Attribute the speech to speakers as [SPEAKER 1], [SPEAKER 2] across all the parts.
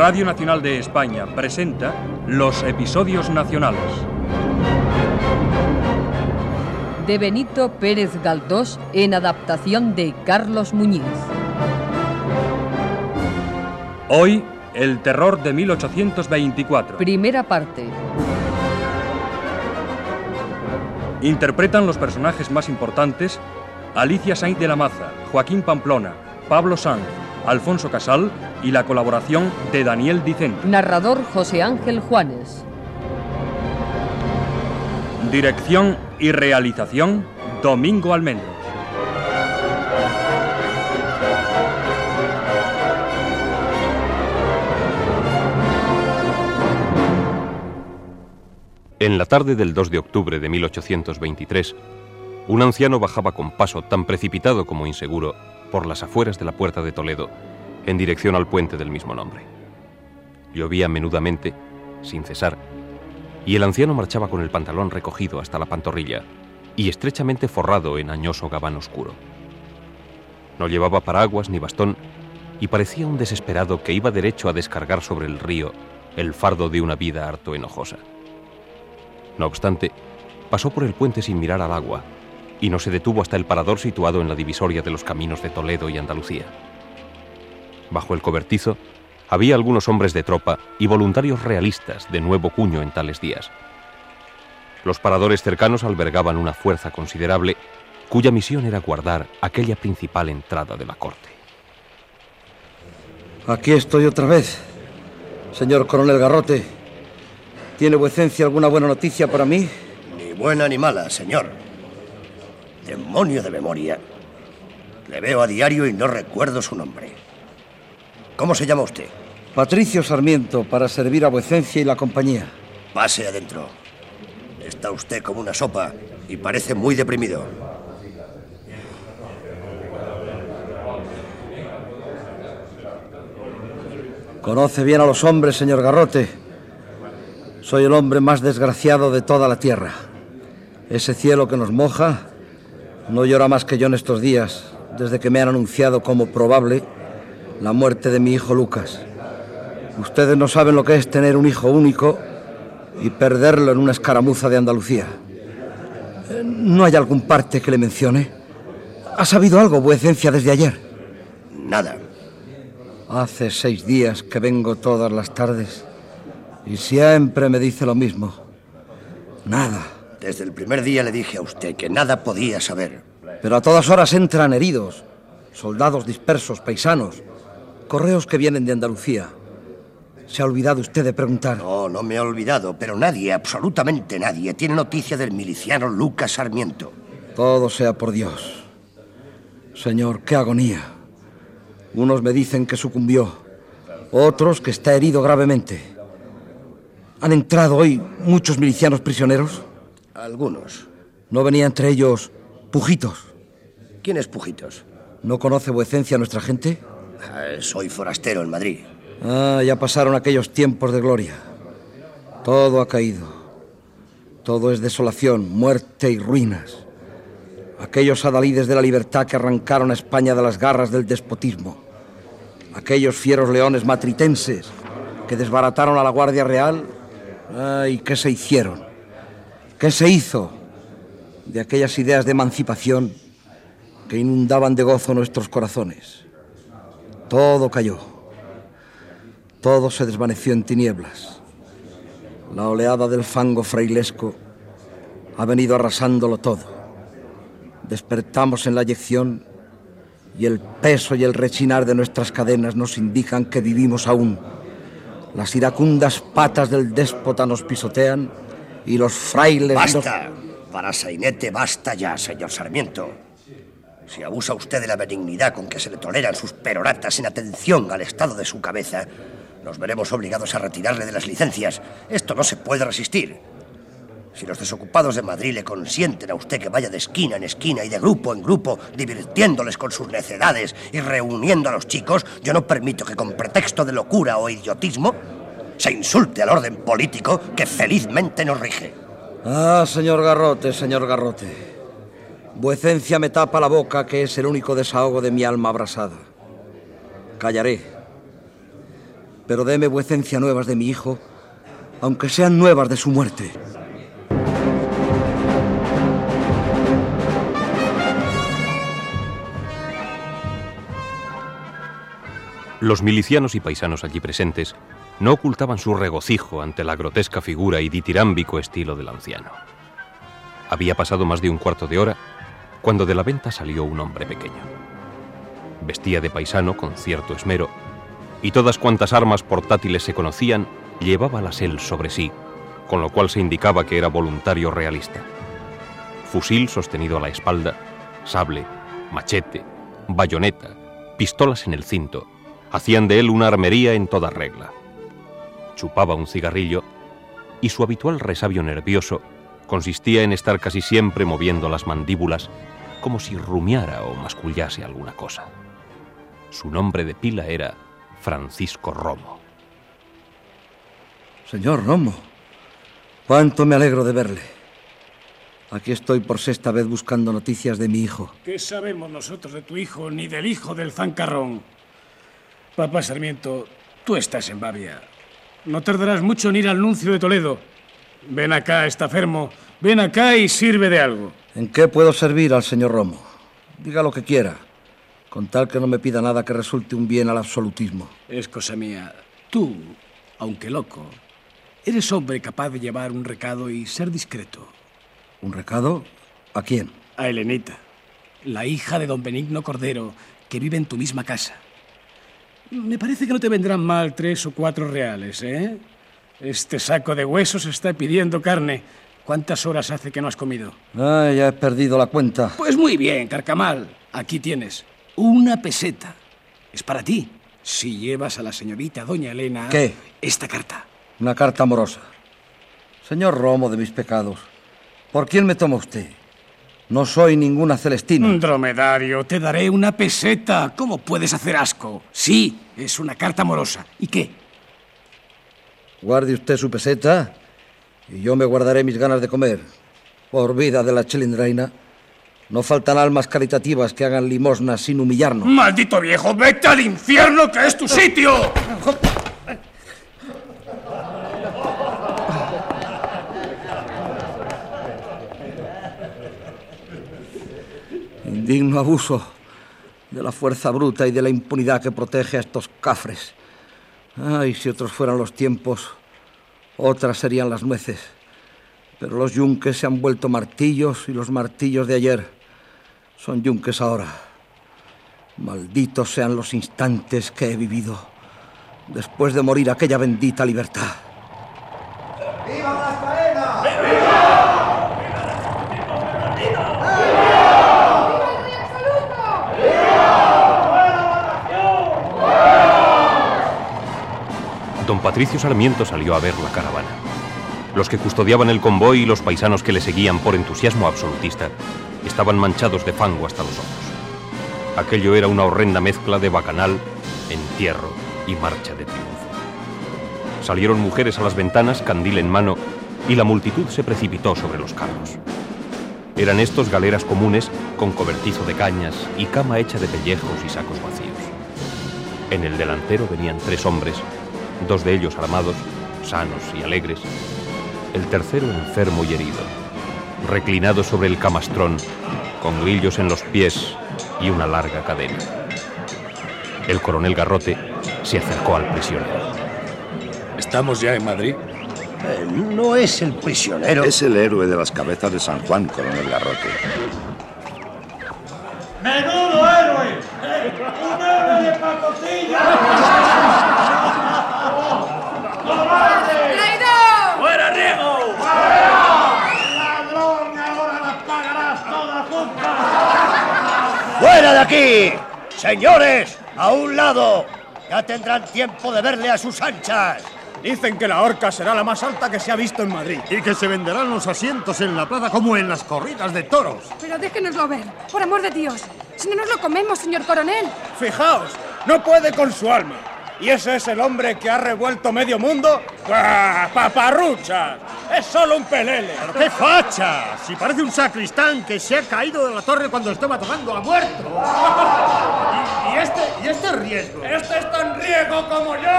[SPEAKER 1] Radio Nacional de España presenta los episodios nacionales.
[SPEAKER 2] De Benito Pérez Galdós en adaptación de Carlos Muñiz.
[SPEAKER 1] Hoy, el terror de 1824.
[SPEAKER 2] Primera parte.
[SPEAKER 1] Interpretan los personajes más importantes Alicia Sainz de la Maza, Joaquín Pamplona, Pablo Sanz, Alfonso Casal y la colaboración de Daniel Dicente.
[SPEAKER 2] Narrador José Ángel Juanes.
[SPEAKER 1] Dirección y realización Domingo Almendros.
[SPEAKER 3] En la tarde del 2 de octubre de 1823, un anciano bajaba con paso tan precipitado como inseguro por las afueras de la puerta de Toledo, en dirección al puente del mismo nombre. Llovía menudamente, sin cesar, y el anciano marchaba con el pantalón recogido hasta la pantorrilla y estrechamente forrado en añoso gabán oscuro. No llevaba paraguas ni bastón y parecía un desesperado que iba derecho a descargar sobre el río el fardo de una vida harto enojosa. No obstante, pasó por el puente sin mirar al agua y no se detuvo hasta el parador situado en la divisoria de los caminos de Toledo y Andalucía. Bajo el cobertizo había algunos hombres de tropa y voluntarios realistas de nuevo cuño en tales días. Los paradores cercanos albergaban una fuerza considerable cuya misión era guardar aquella principal entrada de la corte.
[SPEAKER 4] Aquí estoy otra vez, señor coronel Garrote. ¿Tiene vuecencia alguna buena noticia para mí?
[SPEAKER 5] Ni buena ni mala, señor. Demonio de memoria. Le veo a diario y no recuerdo su nombre. ¿Cómo se llama usted?
[SPEAKER 4] Patricio Sarmiento, para servir a vuecencia y la compañía.
[SPEAKER 5] Pase adentro. Está usted como una sopa y parece muy deprimido.
[SPEAKER 4] Conoce bien a los hombres, señor Garrote. Soy el hombre más desgraciado de toda la tierra. Ese cielo que nos moja no llora más que yo en estos días, desde que me han anunciado como probable la muerte de mi hijo Lucas. Ustedes no saben lo que es tener un hijo único y perderlo en una escaramuza de Andalucía. ¿No hay algún parte que le mencione? ¿Ha sabido algo, vuecencia, desde ayer?
[SPEAKER 5] Nada.
[SPEAKER 4] Hace seis días que vengo todas las tardes y siempre me dice lo mismo. Nada.
[SPEAKER 5] Desde el primer día le dije a usted que nada podía saber.
[SPEAKER 4] Pero a todas horas entran heridos, soldados dispersos, paisanos, correos que vienen de Andalucía. ¿Se ha olvidado usted de preguntar?
[SPEAKER 5] No, no me he olvidado, pero nadie, absolutamente nadie, tiene noticia del miliciano Lucas Sarmiento.
[SPEAKER 4] Todo sea por Dios. Señor, qué agonía. Unos me dicen que sucumbió, otros que está herido gravemente. ¿Han entrado hoy muchos milicianos prisioneros?
[SPEAKER 5] Algunos.
[SPEAKER 4] ¿No venía entre ellos Pujitos?
[SPEAKER 5] ¿Quién es Pujitos?
[SPEAKER 4] ¿No conoce vuecencia nuestra gente?
[SPEAKER 5] Ah, soy forastero en Madrid.
[SPEAKER 4] Ah, ya pasaron aquellos tiempos de gloria. Todo ha caído. Todo es desolación, muerte y ruinas. Aquellos adalides de la libertad que arrancaron a España de las garras del despotismo. Aquellos fieros leones matritenses que desbarataron a la Guardia Real. Ay, ¿qué se hicieron? ¿Qué se hizo de aquellas ideas de emancipación que inundaban de gozo nuestros corazones? Todo cayó. Todo se desvaneció en tinieblas. La oleada del fango frailesco ha venido arrasándolo todo. Despertamos en la eyección y el peso y el rechinar de nuestras cadenas nos indican que vivimos aún. Las iracundas patas del déspota nos pisotean y los frailes...
[SPEAKER 5] ¡Basta! Para Sainete, basta ya, señor Sarmiento. Si abusa usted de la benignidad con que se le toleran sus peroratas en atención al estado de su cabeza, nos veremos obligados a retirarle de las licencias. Esto no se puede resistir. Si los desocupados de Madrid le consienten a usted que vaya de esquina en esquina y de grupo en grupo, divirtiéndoles con sus necedades y reuniendo a los chicos, yo no permito que con pretexto de locura o idiotismo se insulte al orden político que felizmente nos rige.
[SPEAKER 4] Ah, señor Garrote, señor Garrote. Vuecencia me tapa la boca, que es el único desahogo de mi alma abrasada. Callaré. Pero deme vuecencia nuevas de mi hijo, aunque sean nuevas de su muerte.
[SPEAKER 3] Los milicianos y paisanos allí presentes no ocultaban su regocijo ante la grotesca figura y ditirámbico estilo del anciano. Había pasado más de un cuarto de hora cuando de la venta salió un hombre pequeño. Vestía de paisano con cierto esmero y todas cuantas armas portátiles se conocían llevábalas él sobre sí, con lo cual se indicaba que era voluntario realista. Fusil sostenido a la espalda, sable, machete, bayoneta, pistolas en el cinto, hacían de él una armería en toda regla. Chupaba un cigarrillo y su habitual resabio nervioso consistía en estar casi siempre moviendo las mandíbulas como si rumiara o mascullase alguna cosa. Su nombre de pila era Francisco Romo.
[SPEAKER 4] Señor Romo, cuánto me alegro de verle. Aquí estoy por sexta vez buscando noticias de mi hijo.
[SPEAKER 6] ¿Qué sabemos nosotros de tu hijo ni del hijo del zancarrón? Papá Sarmiento, tú estás en Babia. No tardarás mucho en ir al nuncio de Toledo. Ven acá, está enfermo. Ven acá y sirve de algo.
[SPEAKER 4] ¿En qué puedo servir al señor Romo? Diga lo que quiera, con tal que no me pida nada que resulte un bien al absolutismo.
[SPEAKER 6] Es cosa mía. Tú, aunque loco, eres hombre capaz de llevar un recado y ser discreto.
[SPEAKER 4] ¿Un recado? ¿A quién?
[SPEAKER 6] A Helenita, la hija de don Benigno Cordero, que vive en tu misma casa. Me parece que no te vendrán mal tres o cuatro reales, ¿eh? Este saco de huesos está pidiendo carne. ¿Cuántas horas hace que no has comido?
[SPEAKER 4] Ah, ya he perdido la cuenta.
[SPEAKER 6] Pues muy bien, Carcamal. Aquí tienes una peseta. Es para ti. Si llevas a la señorita doña Elena...
[SPEAKER 4] ¿Qué?
[SPEAKER 6] Esta carta.
[SPEAKER 4] Una carta amorosa. Señor Romo de mis pecados, ¿por quién me toma usted? No soy ninguna Celestina.
[SPEAKER 6] Dromedario, te daré una peseta. ¿Cómo puedes hacer asco? Sí, es una carta amorosa. ¿Y qué?
[SPEAKER 4] Guarde usted su peseta y yo me guardaré mis ganas de comer. Por vida de la chilindreina, no faltan almas caritativas que hagan limosna sin humillarnos.
[SPEAKER 6] ¡Maldito viejo! ¡Vete al infierno que es tu sitio!
[SPEAKER 4] Indigno abuso de la fuerza bruta y de la impunidad que protege a estos cafres. Ay, si otros fueran los tiempos, otras serían las nueces. Pero los yunques se han vuelto martillos y los martillos de ayer son yunques ahora. Malditos sean los instantes que he vivido después de morir aquella bendita libertad.
[SPEAKER 3] Don Patricio Sarmiento salió a ver la caravana. Los que custodiaban el convoy y los paisanos que le seguían por entusiasmo absolutista estaban manchados de fango hasta los ojos. Aquello era una horrenda mezcla de bacanal, entierro y marcha de triunfo. Salieron mujeres a las ventanas, candil en mano, y la multitud se precipitó sobre los carros. Eran estos galeras comunes con cobertizo de cañas y cama hecha de pellejos y sacos vacíos. En el delantero venían tres hombres, dos de ellos armados, sanos y alegres, el tercero enfermo y herido, reclinado sobre el camastrón, con grillos en los pies y una larga cadena. El coronel Garrote se acercó al prisionero.
[SPEAKER 6] ¿Estamos ya en Madrid?
[SPEAKER 5] Eh, no es el prisionero.
[SPEAKER 7] Es el héroe de las cabezas de San Juan, coronel Garrote.
[SPEAKER 8] ¡Menudo héroe! ¡Un héroe de pacotilla!
[SPEAKER 6] ¡Fuera, Riego!
[SPEAKER 8] ¡Ladrón! ¡Ahora las pagarás todas juntas!
[SPEAKER 5] ¡Fuera de aquí! Señores, a un lado. Ya tendrán tiempo de verle a sus anchas.
[SPEAKER 9] Dicen que la horca será la más alta que se ha visto en Madrid. Y que se venderán los asientos en la plaza como en las corridas de toros.
[SPEAKER 10] Pero déjenoslo ver, por amor de Dios. Si no nos lo comemos, señor coronel.
[SPEAKER 9] Fijaos, no puede con su alma. ¿Y ese es el hombre que ha revuelto medio mundo? ¡Ah, ¡Paparruchas!
[SPEAKER 8] Es solo un pelele.
[SPEAKER 9] ¿Pero qué facha? Si parece un sacristán que se ha caído de la torre cuando estaba tocando a muerto. ¿Y, y este, y este riesgo?
[SPEAKER 8] Este es tan riego como yo.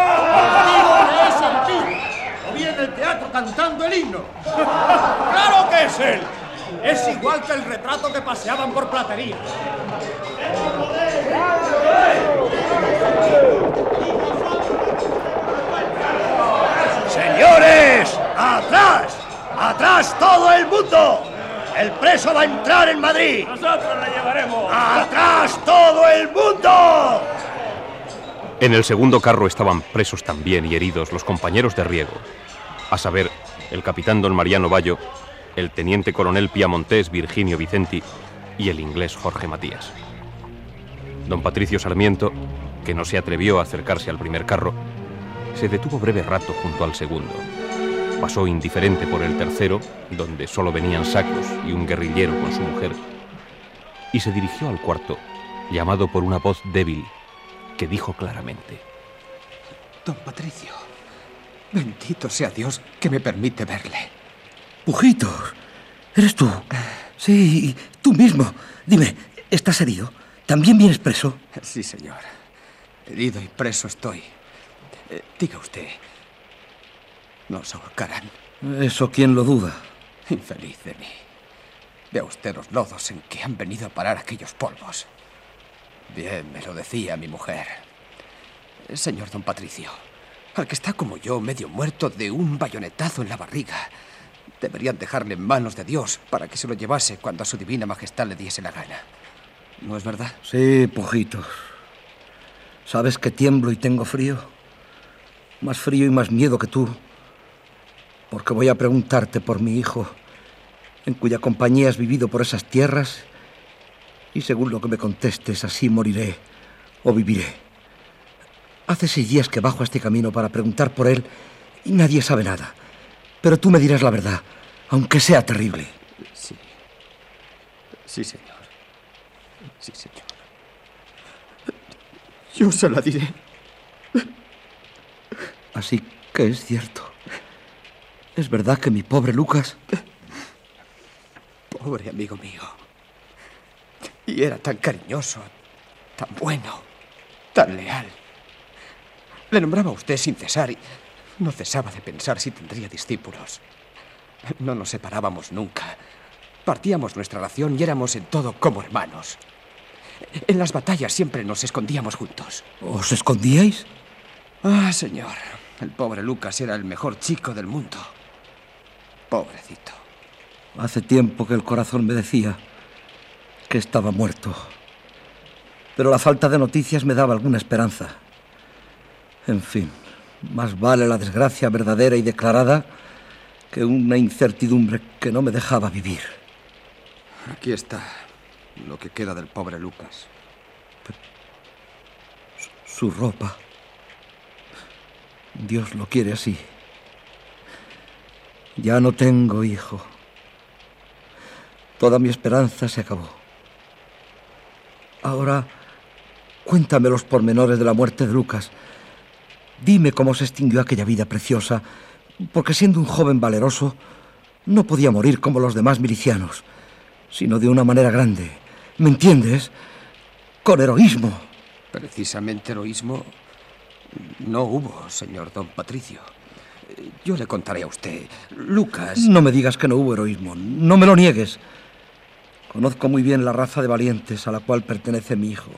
[SPEAKER 9] Digo que es el tío. O bien el teatro cantando el himno.
[SPEAKER 8] ¡Claro que es él! Es igual que el retrato que paseaban por platería.
[SPEAKER 5] ¡Señores! ¡Atrás! ¡Atrás todo el mundo! ¡El preso va a entrar en Madrid!
[SPEAKER 8] Nosotros le llevaremos.
[SPEAKER 5] ¡Atrás todo el mundo!
[SPEAKER 3] En el segundo carro estaban presos también y heridos los compañeros de Riego, a saber, el capitán don Mariano Bayo, el teniente coronel Piamontés Virginio Vicenti y el inglés Jorge Matías. Don Patricio Sarmiento, que no se atrevió a acercarse al primer carro, se detuvo breve rato junto al segundo. Pasó indiferente por el tercero, donde solo venían sacos y un guerrillero con su mujer, y se dirigió al cuarto, llamado por una voz débil que dijo claramente.
[SPEAKER 11] Don Patricio, bendito sea Dios que me permite verle.
[SPEAKER 4] Pujitos, ¿eres tú? Sí, tú mismo. Dime, ¿estás herido? ¿También vienes preso?
[SPEAKER 11] Sí, señor. Herido y preso estoy. Eh, diga usted, ¿nos ahorcarán?
[SPEAKER 4] Eso quién lo duda.
[SPEAKER 11] Infeliz de mí. Vea usted los lodos en que han venido a parar aquellos polvos. Bien, me lo decía mi mujer. Eh, Señor don Patricio, al que está como yo, medio muerto de un bayonetazo en la barriga, deberían dejarle en manos de Dios para que se lo llevase cuando a su divina majestad le diese la gana. ¿No es verdad?
[SPEAKER 4] Sí, Pujitos. ¿Sabes que tiemblo y tengo frío? Más frío y más miedo que tú. Porque voy a preguntarte por mi hijo, en cuya compañía has vivido por esas tierras, y según lo que me contestes, así moriré o viviré. Hace seis días que bajo a este camino para preguntar por él y nadie sabe nada. Pero tú me dirás la verdad, aunque sea terrible.
[SPEAKER 11] Sí. Sí, señor. Sí, señor. Yo se la diré.
[SPEAKER 4] Así que es cierto. ¿Es verdad que mi pobre Lucas...
[SPEAKER 11] Pobre amigo mío. Y era tan cariñoso, tan bueno, tan leal. Le nombraba a usted sin cesar y no cesaba de pensar si tendría discípulos. No nos separábamos nunca. Partíamos nuestra ración y éramos en todo como hermanos. En las batallas siempre nos escondíamos juntos.
[SPEAKER 4] ¿Os escondíais?
[SPEAKER 11] Ah, señor. El pobre Lucas era el mejor chico del mundo. Pobrecito.
[SPEAKER 4] Hace tiempo que el corazón me decía que estaba muerto. Pero la falta de noticias me daba alguna esperanza. En fin, más vale la desgracia verdadera y declarada que una incertidumbre que no me dejaba vivir.
[SPEAKER 11] Aquí está lo que queda del pobre Lucas.
[SPEAKER 4] Su ropa. Dios lo quiere así. Ya no tengo hijo. Toda mi esperanza se acabó. Ahora, cuéntame los pormenores de la muerte de Lucas. Dime cómo se extinguió aquella vida preciosa, porque siendo un joven valeroso, no podía morir como los demás milicianos, sino de una manera grande. ¿Me entiendes? Con heroísmo.
[SPEAKER 11] Precisamente heroísmo no hubo, señor don Patricio. Yo le contaré a usted. Lucas.
[SPEAKER 4] No me digas que no hubo heroísmo. No me lo niegues. Conozco muy bien la raza de valientes a la cual pertenece mi hijo.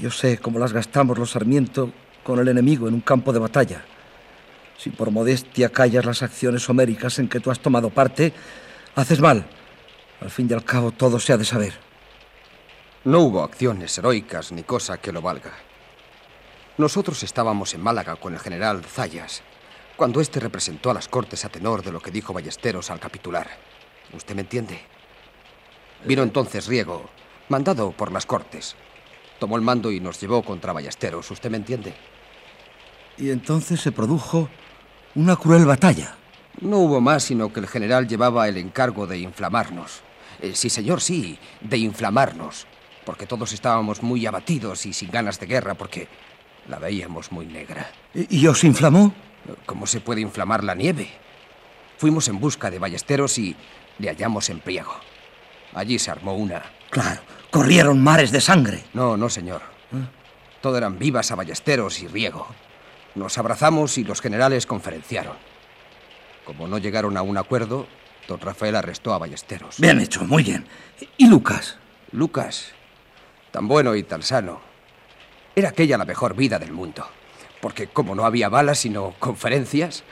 [SPEAKER 4] Yo sé cómo las gastamos los Sarmiento con el enemigo en un campo de batalla. Si por modestia callas las acciones homéricas en que tú has tomado parte, haces mal. Al fin y al cabo todo se ha de saber.
[SPEAKER 11] No hubo acciones heroicas ni cosa que lo valga. Nosotros estábamos en Málaga con el general Zayas, cuando éste representó a las cortes a tenor de lo que dijo Ballesteros al capitular. ¿Usted me entiende? Vino entonces Riego, mandado por las cortes. Tomó el mando y nos llevó contra Ballesteros. ¿Usted me entiende?
[SPEAKER 4] Y entonces se produjo una cruel batalla.
[SPEAKER 11] No hubo más sino que el general llevaba el encargo de inflamarnos. Eh, sí, señor, sí, de inflamarnos. Porque todos estábamos muy abatidos y sin ganas de guerra, porque la veíamos muy negra.
[SPEAKER 4] ¿Y, os inflamó?
[SPEAKER 11] ¿Cómo se puede inflamar la nieve? Fuimos en busca de ballesteros y le hallamos en Priego. Allí se armó una.
[SPEAKER 4] Claro, corrieron mares de sangre.
[SPEAKER 11] No, no, señor. Todo eran vivas a ballesteros y riego. Nos abrazamos y los generales conferenciaron. Como no llegaron a un acuerdo, don Rafael arrestó a ballesteros.
[SPEAKER 4] Bien hecho, muy bien. ¿Y Lucas?
[SPEAKER 11] Lucas, tan bueno y tan sano. Era aquella la mejor vida del mundo. Porque como no había balas sino conferencias.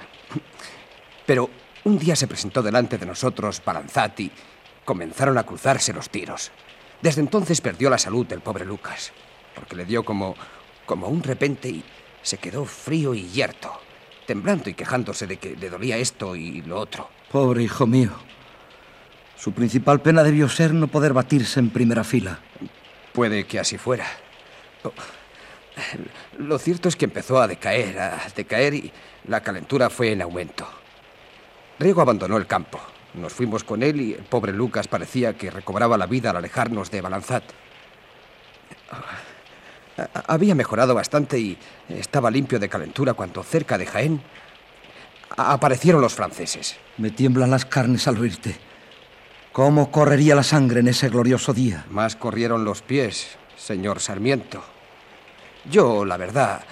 [SPEAKER 11] Pero un día se presentó delante de nosotros Balanzati. Comenzaron a cruzarse los tiros. Desde entonces perdió la salud el pobre Lucas. Porque le dio como, como un repente y se quedó frío y yerto. Temblando y quejándose de que le dolía esto y lo otro.
[SPEAKER 4] Pobre hijo mío. Su principal pena debió ser no poder batirse en primera fila.
[SPEAKER 11] Puede que así fuera. Lo cierto es que empezó a decaer, a decaer y la calentura fue en aumento. Riego abandonó el campo. Nos fuimos con él y el pobre Lucas parecía que recobraba la vida al alejarnos de Balanzat. Había mejorado bastante y estaba limpio de calentura cuando cerca de Jaén aparecieron los franceses.
[SPEAKER 4] Me tiemblan las carnes al oírte. ¿Cómo correría la sangre en ese glorioso día?
[SPEAKER 11] Más corrieron los pies, señor Sarmiento. Yo, la verdad,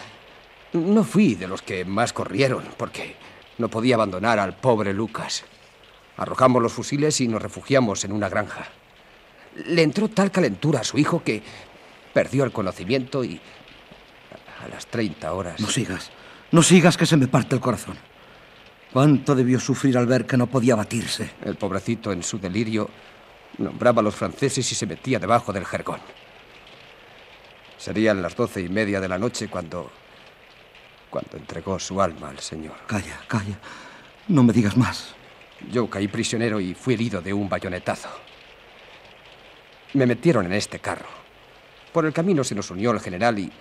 [SPEAKER 11] no fui de los que más corrieron, porque no podía abandonar al pobre Lucas. Arrojamos los fusiles y nos refugiamos en una granja. Le entró tal calentura a su hijo que perdió el conocimiento y a las 30 horas...
[SPEAKER 4] No sigas, no sigas que se me parte el corazón. ¿Cuánto debió sufrir al ver que no podía batirse?
[SPEAKER 11] El pobrecito en su delirio nombraba a los franceses y se metía debajo del jergón. Serían las doce y media de la noche cuando. cuando entregó su alma al Señor.
[SPEAKER 4] Calla, calla. No me digas más.
[SPEAKER 11] Yo caí prisionero y fui herido de un bayonetazo. Me metieron en este carro. Por el camino se nos unió el general y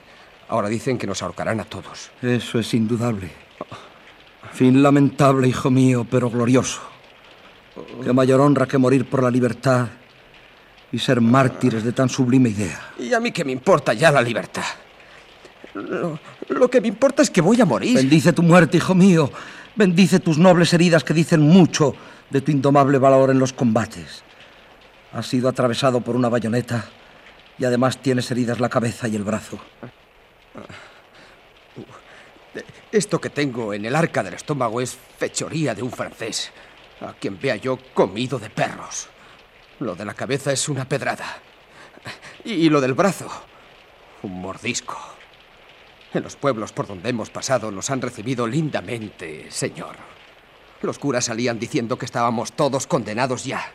[SPEAKER 11] ahora dicen que nos ahorcarán a todos.
[SPEAKER 4] Eso es indudable. Fin lamentable, hijo mío, pero glorioso. Qué mayor honra que morir por la libertad y ser mártires de tan sublime idea.
[SPEAKER 11] ¿Y a mí qué me importa ya la libertad? Lo, lo, que me importa es que voy a morir.
[SPEAKER 4] Bendice tu muerte, hijo mío. Bendice tus nobles heridas que dicen mucho de tu indomable valor en los combates. Has sido atravesado por una bayoneta y además tienes heridas la cabeza y el brazo.
[SPEAKER 11] Esto que tengo en el arca del estómago es fechoría de un francés, a quien vea yo comido de perros. Lo de la cabeza es una pedrada. Y lo del brazo, un mordisco. En los pueblos por donde hemos pasado nos han recibido lindamente, señor. Los curas salían diciendo que estábamos todos condenados ya.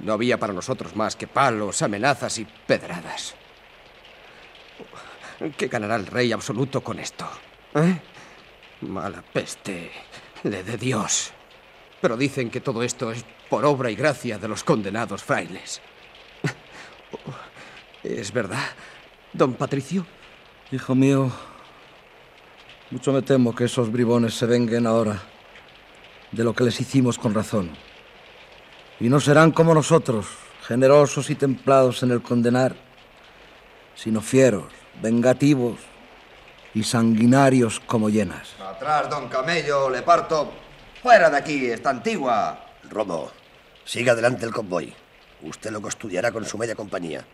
[SPEAKER 11] No había para nosotros más que palos, amenazas y pedradas. ¿Qué ganará el rey absoluto con esto? ¿Eh? Mala peste le de Dios. Pero dicen que todo esto es por obra y gracia de los condenados frailes. ¿Es verdad, don Patricio?
[SPEAKER 4] Hijo mío, mucho me temo que esos bribones se venguen ahora de lo que les hicimos con razón. Y no serán como nosotros, generosos y templados en el condenar, sino fieros, vengativos y sanguinarios como llenas.
[SPEAKER 12] Atrás, don Camello, le parto. Fuera de aquí, está antigua.
[SPEAKER 5] Romo, siga adelante el convoy. Usted lo custodiará con su media compañía.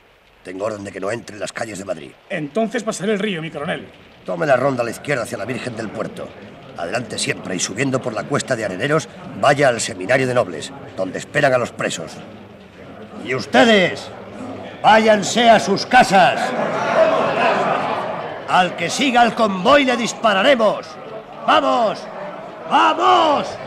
[SPEAKER 5] Tengo orden de que no entre en las calles de Madrid.
[SPEAKER 6] Entonces pasaré el río, mi coronel.
[SPEAKER 5] Tome la ronda a la izquierda hacia la Virgen del Puerto. Adelante siempre y subiendo por la cuesta de Areneros, vaya al seminario de nobles, donde esperan a los presos.
[SPEAKER 9] Y ustedes, váyanse a sus casas. Al que siga el convoy le dispararemos. ¡Vamos! ¡Vamos!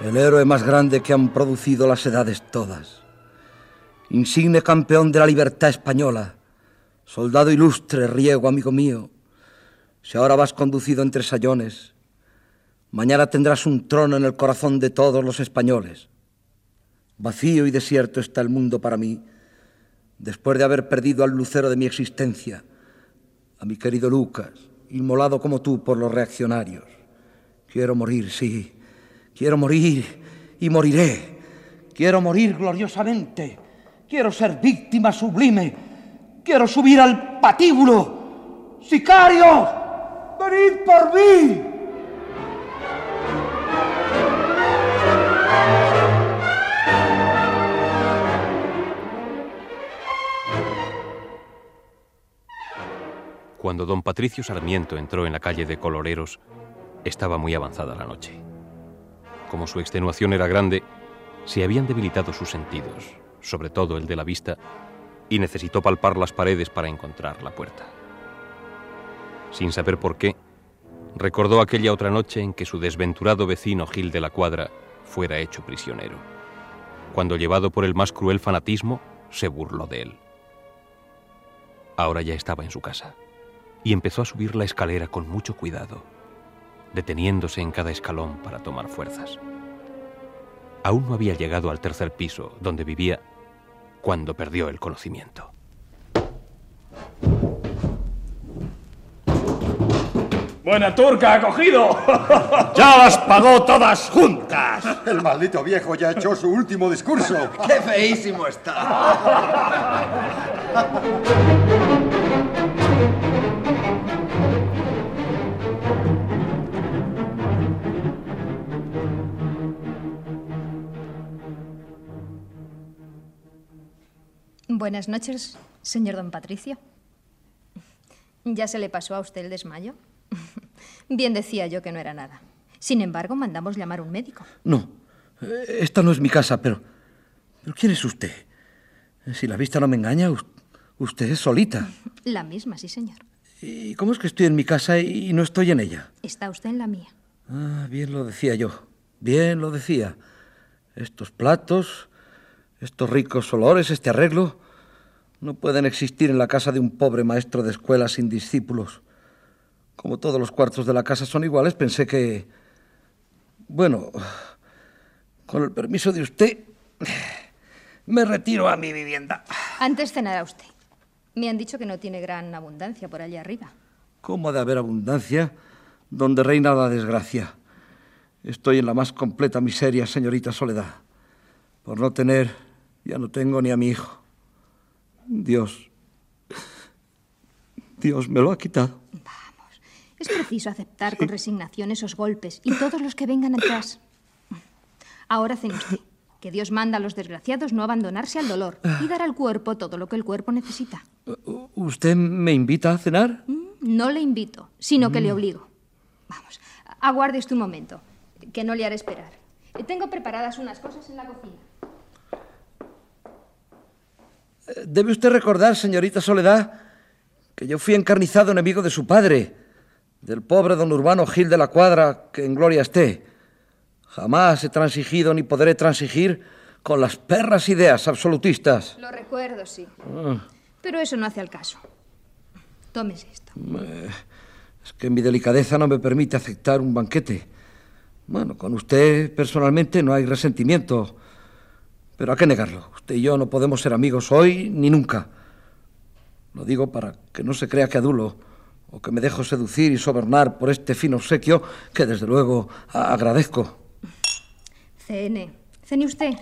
[SPEAKER 4] El héroe más grande que han producido las edades todas, insigne campeón de la libertad española, soldado ilustre, riego, amigo mío, si ahora vas conducido entre sayones, mañana tendrás un trono en el corazón de todos los españoles. Vacío y desierto está el mundo para mí, después de haber perdido al lucero de mi existencia, a mi querido Lucas, inmolado como tú por los reaccionarios. Quiero morir, sí, quiero morir y moriré. Quiero morir gloriosamente. Quiero ser víctima sublime. Quiero subir al patíbulo. ¡Sicarios! ¡Venid por mí!
[SPEAKER 3] Cuando don Patricio Sarmiento entró en la calle de Coloreros, estaba muy avanzada la noche. Como su extenuación era grande, se habían debilitado sus sentidos, sobre todo el de la vista, y necesitó palpar las paredes para encontrar la puerta. Sin saber por qué, recordó aquella otra noche en que su desventurado vecino Gil de la Cuadra fuera hecho prisionero, cuando llevado por el más cruel fanatismo, se burló de él. Ahora ya estaba en su casa y empezó a subir la escalera con mucho cuidado, deteniéndose en cada escalón para tomar fuerzas. Aún no había llegado al tercer piso, donde vivía, cuando perdió el conocimiento.
[SPEAKER 8] Buena turca ha cogido.
[SPEAKER 9] ¡Ya las pagó todas juntas!
[SPEAKER 13] El maldito viejo ya echó su último discurso.
[SPEAKER 12] ¡Qué feísimo está!
[SPEAKER 14] Buenas noches, señor don Patricio. ¿Ya se le pasó a usted el desmayo? Bien decía yo que no era nada. Sin embargo, mandamos llamar un médico.
[SPEAKER 4] No, eh, esta no es mi casa, pero... ¿Pero quién es usted? Si la vista no me engaña, us- usted es solita.
[SPEAKER 14] La misma, sí, señor.
[SPEAKER 4] ¿Y cómo es que estoy en mi casa y no estoy en ella?
[SPEAKER 14] Está usted en la mía.
[SPEAKER 4] Ah, bien lo decía yo. Bien lo decía. Estos platos, estos ricos olores, este arreglo, no pueden existir en la casa de un pobre maestro de escuela sin discípulos. Como todos los cuartos de la casa son iguales, pensé que... Bueno, con el permiso de usted, me retiro a mi vivienda.
[SPEAKER 14] Antes cenará usted. Me han dicho que no tiene gran abundancia por allá arriba.
[SPEAKER 4] ¿Cómo ha de haber abundancia donde reina la desgracia? Estoy en la más completa miseria, señorita Soledad. Por no tener, ya no tengo ni a mi hijo. Dios, Dios me lo ha quitado.
[SPEAKER 14] Es preciso aceptar con resignación esos golpes y todos los que vengan atrás. Ahora cene usted, que Dios manda a los desgraciados no abandonarse al dolor y dar al cuerpo todo lo que el cuerpo necesita.
[SPEAKER 4] ¿Usted me invita a cenar?
[SPEAKER 14] No le invito, sino que le
[SPEAKER 4] Mm.
[SPEAKER 14] obligo. Vamos, aguarde usted un momento, que no le haré esperar. Tengo preparadas unas cosas en la cocina.
[SPEAKER 4] Debe usted recordar, señorita Soledad, que yo fui encarnizado enemigo de su padre, del pobre don Urbano Gil de la Cuadra, que en gloria esté. Jamás he transigido ni podré transigir con las perras ideas absolutistas.
[SPEAKER 14] Lo recuerdo, sí.
[SPEAKER 4] Ah,
[SPEAKER 14] Pero eso no hace al caso. Tómese esto.
[SPEAKER 4] eh, es que mi delicadeza no me permite aceptar un banquete. Bueno, con usted personalmente no hay resentimiento, pero ¿a qué negarlo? Usted y yo no podemos ser amigos hoy ni nunca. Lo digo para que no se crea que adulo o que me dejo seducir y sobornar por este fino obsequio que desde luego agradezco.
[SPEAKER 14] Cene. Cene usted.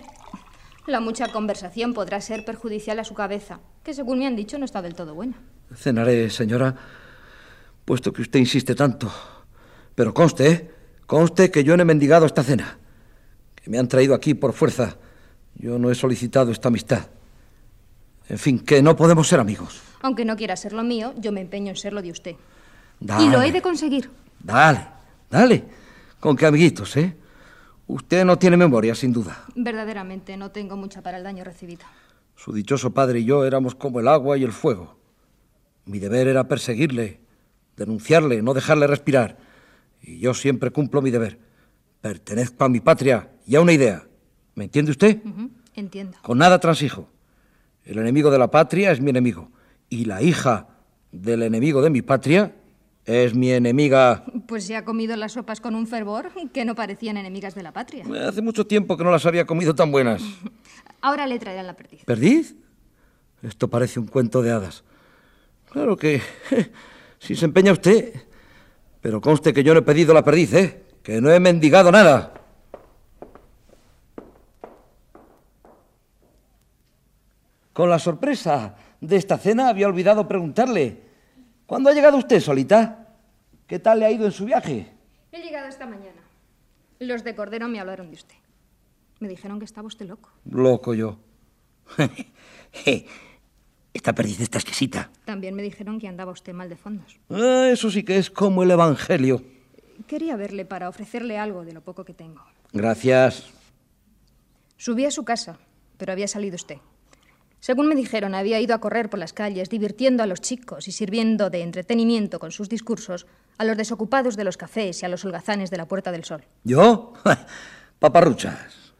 [SPEAKER 14] La mucha conversación podrá ser perjudicial a su cabeza, que según me han dicho no está del todo buena.
[SPEAKER 4] Cenaré, señora, puesto que usted insiste tanto. Pero conste, ¿eh? conste que yo no he mendigado esta cena, que me han traído aquí por fuerza. Yo no he solicitado esta amistad. En fin, que no podemos ser amigos.
[SPEAKER 14] Aunque no quiera ser lo mío, yo me empeño en ser lo de usted.
[SPEAKER 4] Dale,
[SPEAKER 14] Y lo he de conseguir.
[SPEAKER 4] dale, dale. Con que amiguitos, ¿eh? Usted no tiene memoria, sin duda.
[SPEAKER 14] Verdaderamente no tengo mucha para el daño recibido.
[SPEAKER 4] Su dichoso padre y yo éramos como el agua y el fuego. Mi deber era perseguirle, denunciarle, no dejarle respirar. Y yo siempre cumplo mi deber. Pertenezco a mi patria y a una idea. ¿Me entiende usted?
[SPEAKER 14] Ujú, Entiendo.
[SPEAKER 4] Con nada transijo. El enemigo de la patria es mi enemigo. Y la hija del enemigo de mi patria Es mi enemiga.
[SPEAKER 14] Pues se ha comido las sopas con un fervor que no parecían enemigas de la patria.
[SPEAKER 4] Hace mucho tiempo que no las había comido tan buenas.
[SPEAKER 14] Ahora le traerán la perdiz.
[SPEAKER 4] ¿Perdiz? Esto parece un cuento de hadas. Claro que... Si se empeña usted. Pero conste que yo no he pedido la perdiz, ¿eh? Que no he mendigado nada. Con la sorpresa de esta cena había olvidado preguntarle. ¿Cuándo ha llegado usted, Solita? ¿Qué tal le ha ido en su viaje?
[SPEAKER 14] He llegado esta mañana. Los de Cordero me hablaron de usted. Me dijeron que estaba usted loco.
[SPEAKER 4] Loco yo. Esta perdiz está exquisita.
[SPEAKER 14] También me dijeron que andaba usted mal de fondos.
[SPEAKER 4] Ah, eso sí que es como el Evangelio.
[SPEAKER 14] Quería verle para ofrecerle algo de lo poco que tengo.
[SPEAKER 4] Gracias.
[SPEAKER 14] Subí a su casa, pero había salido usted. Según me dijeron, había ido a correr por las calles, divirtiendo a los chicos y sirviendo de entretenimiento con sus discursos a los desocupados de los cafés y a los holgazanes de la Puerta del Sol.
[SPEAKER 4] ¿Yo? Paparruchas.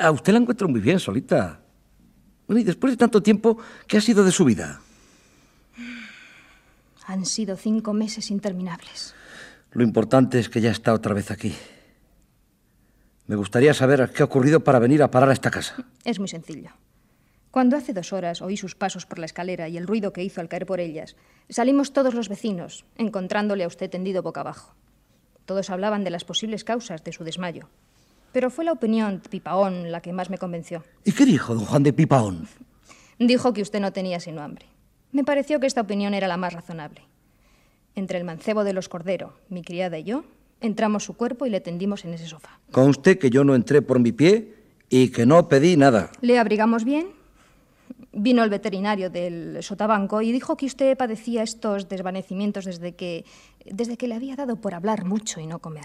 [SPEAKER 4] A usted la encuentro muy bien, solita. Bueno, y después de tanto tiempo, ¿qué ha sido de su vida?
[SPEAKER 14] Han sido cinco meses interminables.
[SPEAKER 4] Lo importante es que ya está otra vez aquí. Me gustaría saber qué ha ocurrido para venir a parar a esta casa.
[SPEAKER 14] Es muy sencillo. Cuando hace dos horas oí sus pasos por la escalera y el ruido que hizo al caer por ellas, salimos todos los vecinos, encontrándole a usted tendido boca abajo. Todos hablaban de las posibles causas de su desmayo. Pero fue la opinión de Pipaón la que más me convenció.
[SPEAKER 4] ¿Y qué dijo don Juan de Pipaón?
[SPEAKER 14] Dijo que usted no tenía sino hambre. Me pareció que esta opinión era la más razonable. Entre el mancebo de los Cordero, mi criada y yo, entramos su cuerpo y le tendimos en ese sofá.
[SPEAKER 4] Conste que yo no entré por mi pie y que no pedí nada.
[SPEAKER 14] Le abrigamos bien. Vino el veterinario del sotabanco y dijo que usted padecía estos desvanecimientos desde que desde que le había dado por hablar mucho y no comer.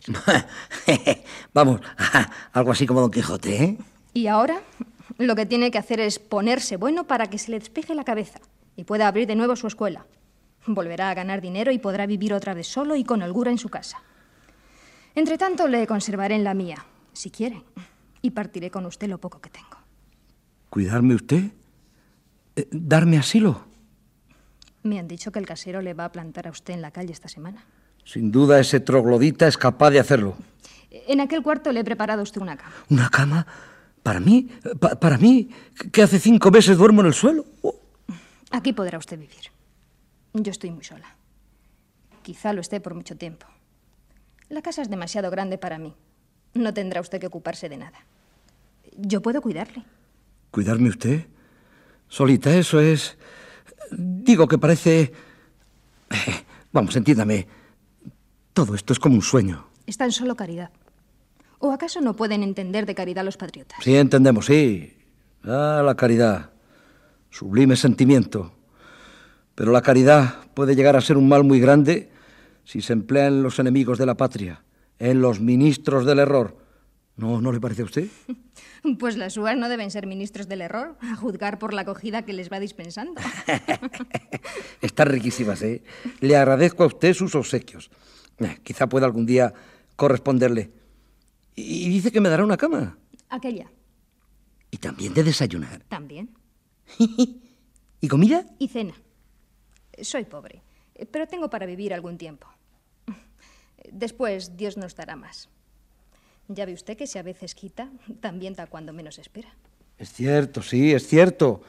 [SPEAKER 4] Vamos, algo así como Don Quijote, ¿eh?
[SPEAKER 14] Y ahora lo que tiene que hacer es ponerse bueno para que se le despeje la cabeza y pueda abrir de nuevo su escuela. Volverá a ganar dinero y podrá vivir otra vez solo y con holgura en su casa. Entre tanto, le conservaré en la mía, si quiere, y partiré con usted lo poco que tengo.
[SPEAKER 4] ¿Cuidarme usted? Eh, ¿Darme asilo?
[SPEAKER 14] Me han dicho que el casero le va a plantar a usted en la calle esta semana.
[SPEAKER 4] Sin duda ese troglodita es capaz de hacerlo.
[SPEAKER 14] En aquel cuarto le he preparado a usted una cama.
[SPEAKER 4] ¿Una cama? ¿Para mí? Pa- ¿Para mí? ¿Que hace cinco meses duermo en el suelo? Oh,
[SPEAKER 14] Aquí podrá usted vivir. Yo estoy muy sola. Quizá lo esté por mucho tiempo. La casa es demasiado grande para mí. No tendrá usted que ocuparse de nada. Yo puedo cuidarle.
[SPEAKER 4] ¿Cuidarme usted? Solita, eso es... Digo que parece... Vamos, entiéndame. Todo esto es como un sueño.
[SPEAKER 14] Es tan solo caridad. ¿O acaso no pueden entender de caridad los patriotas?
[SPEAKER 4] Sí, entendemos, sí. Ah, la caridad. Sublime sentimiento. Pero la caridad puede llegar a ser un mal muy grande si se emplea en los enemigos de la patria, en los ministros del error. ¿No, no le parece a usted?
[SPEAKER 14] Pues las UAS no deben ser ministros del error, a juzgar por la acogida que les va dispensando.
[SPEAKER 4] Están riquísimas, ¿eh? Le agradezco a usted sus obsequios. Eh, quizá pueda algún día corresponderle. Y dice que me dará una cama.
[SPEAKER 14] Aquella,
[SPEAKER 4] Y también de desayunar.
[SPEAKER 14] también.
[SPEAKER 4] ¿Y comida?
[SPEAKER 14] Y cena. Soy pobre, pero tengo para vivir algún tiempo. Después Dios nos dará más. Ya ve usted que si a veces quita, también da cuando menos espera.
[SPEAKER 4] Es cierto, sí, es cierto.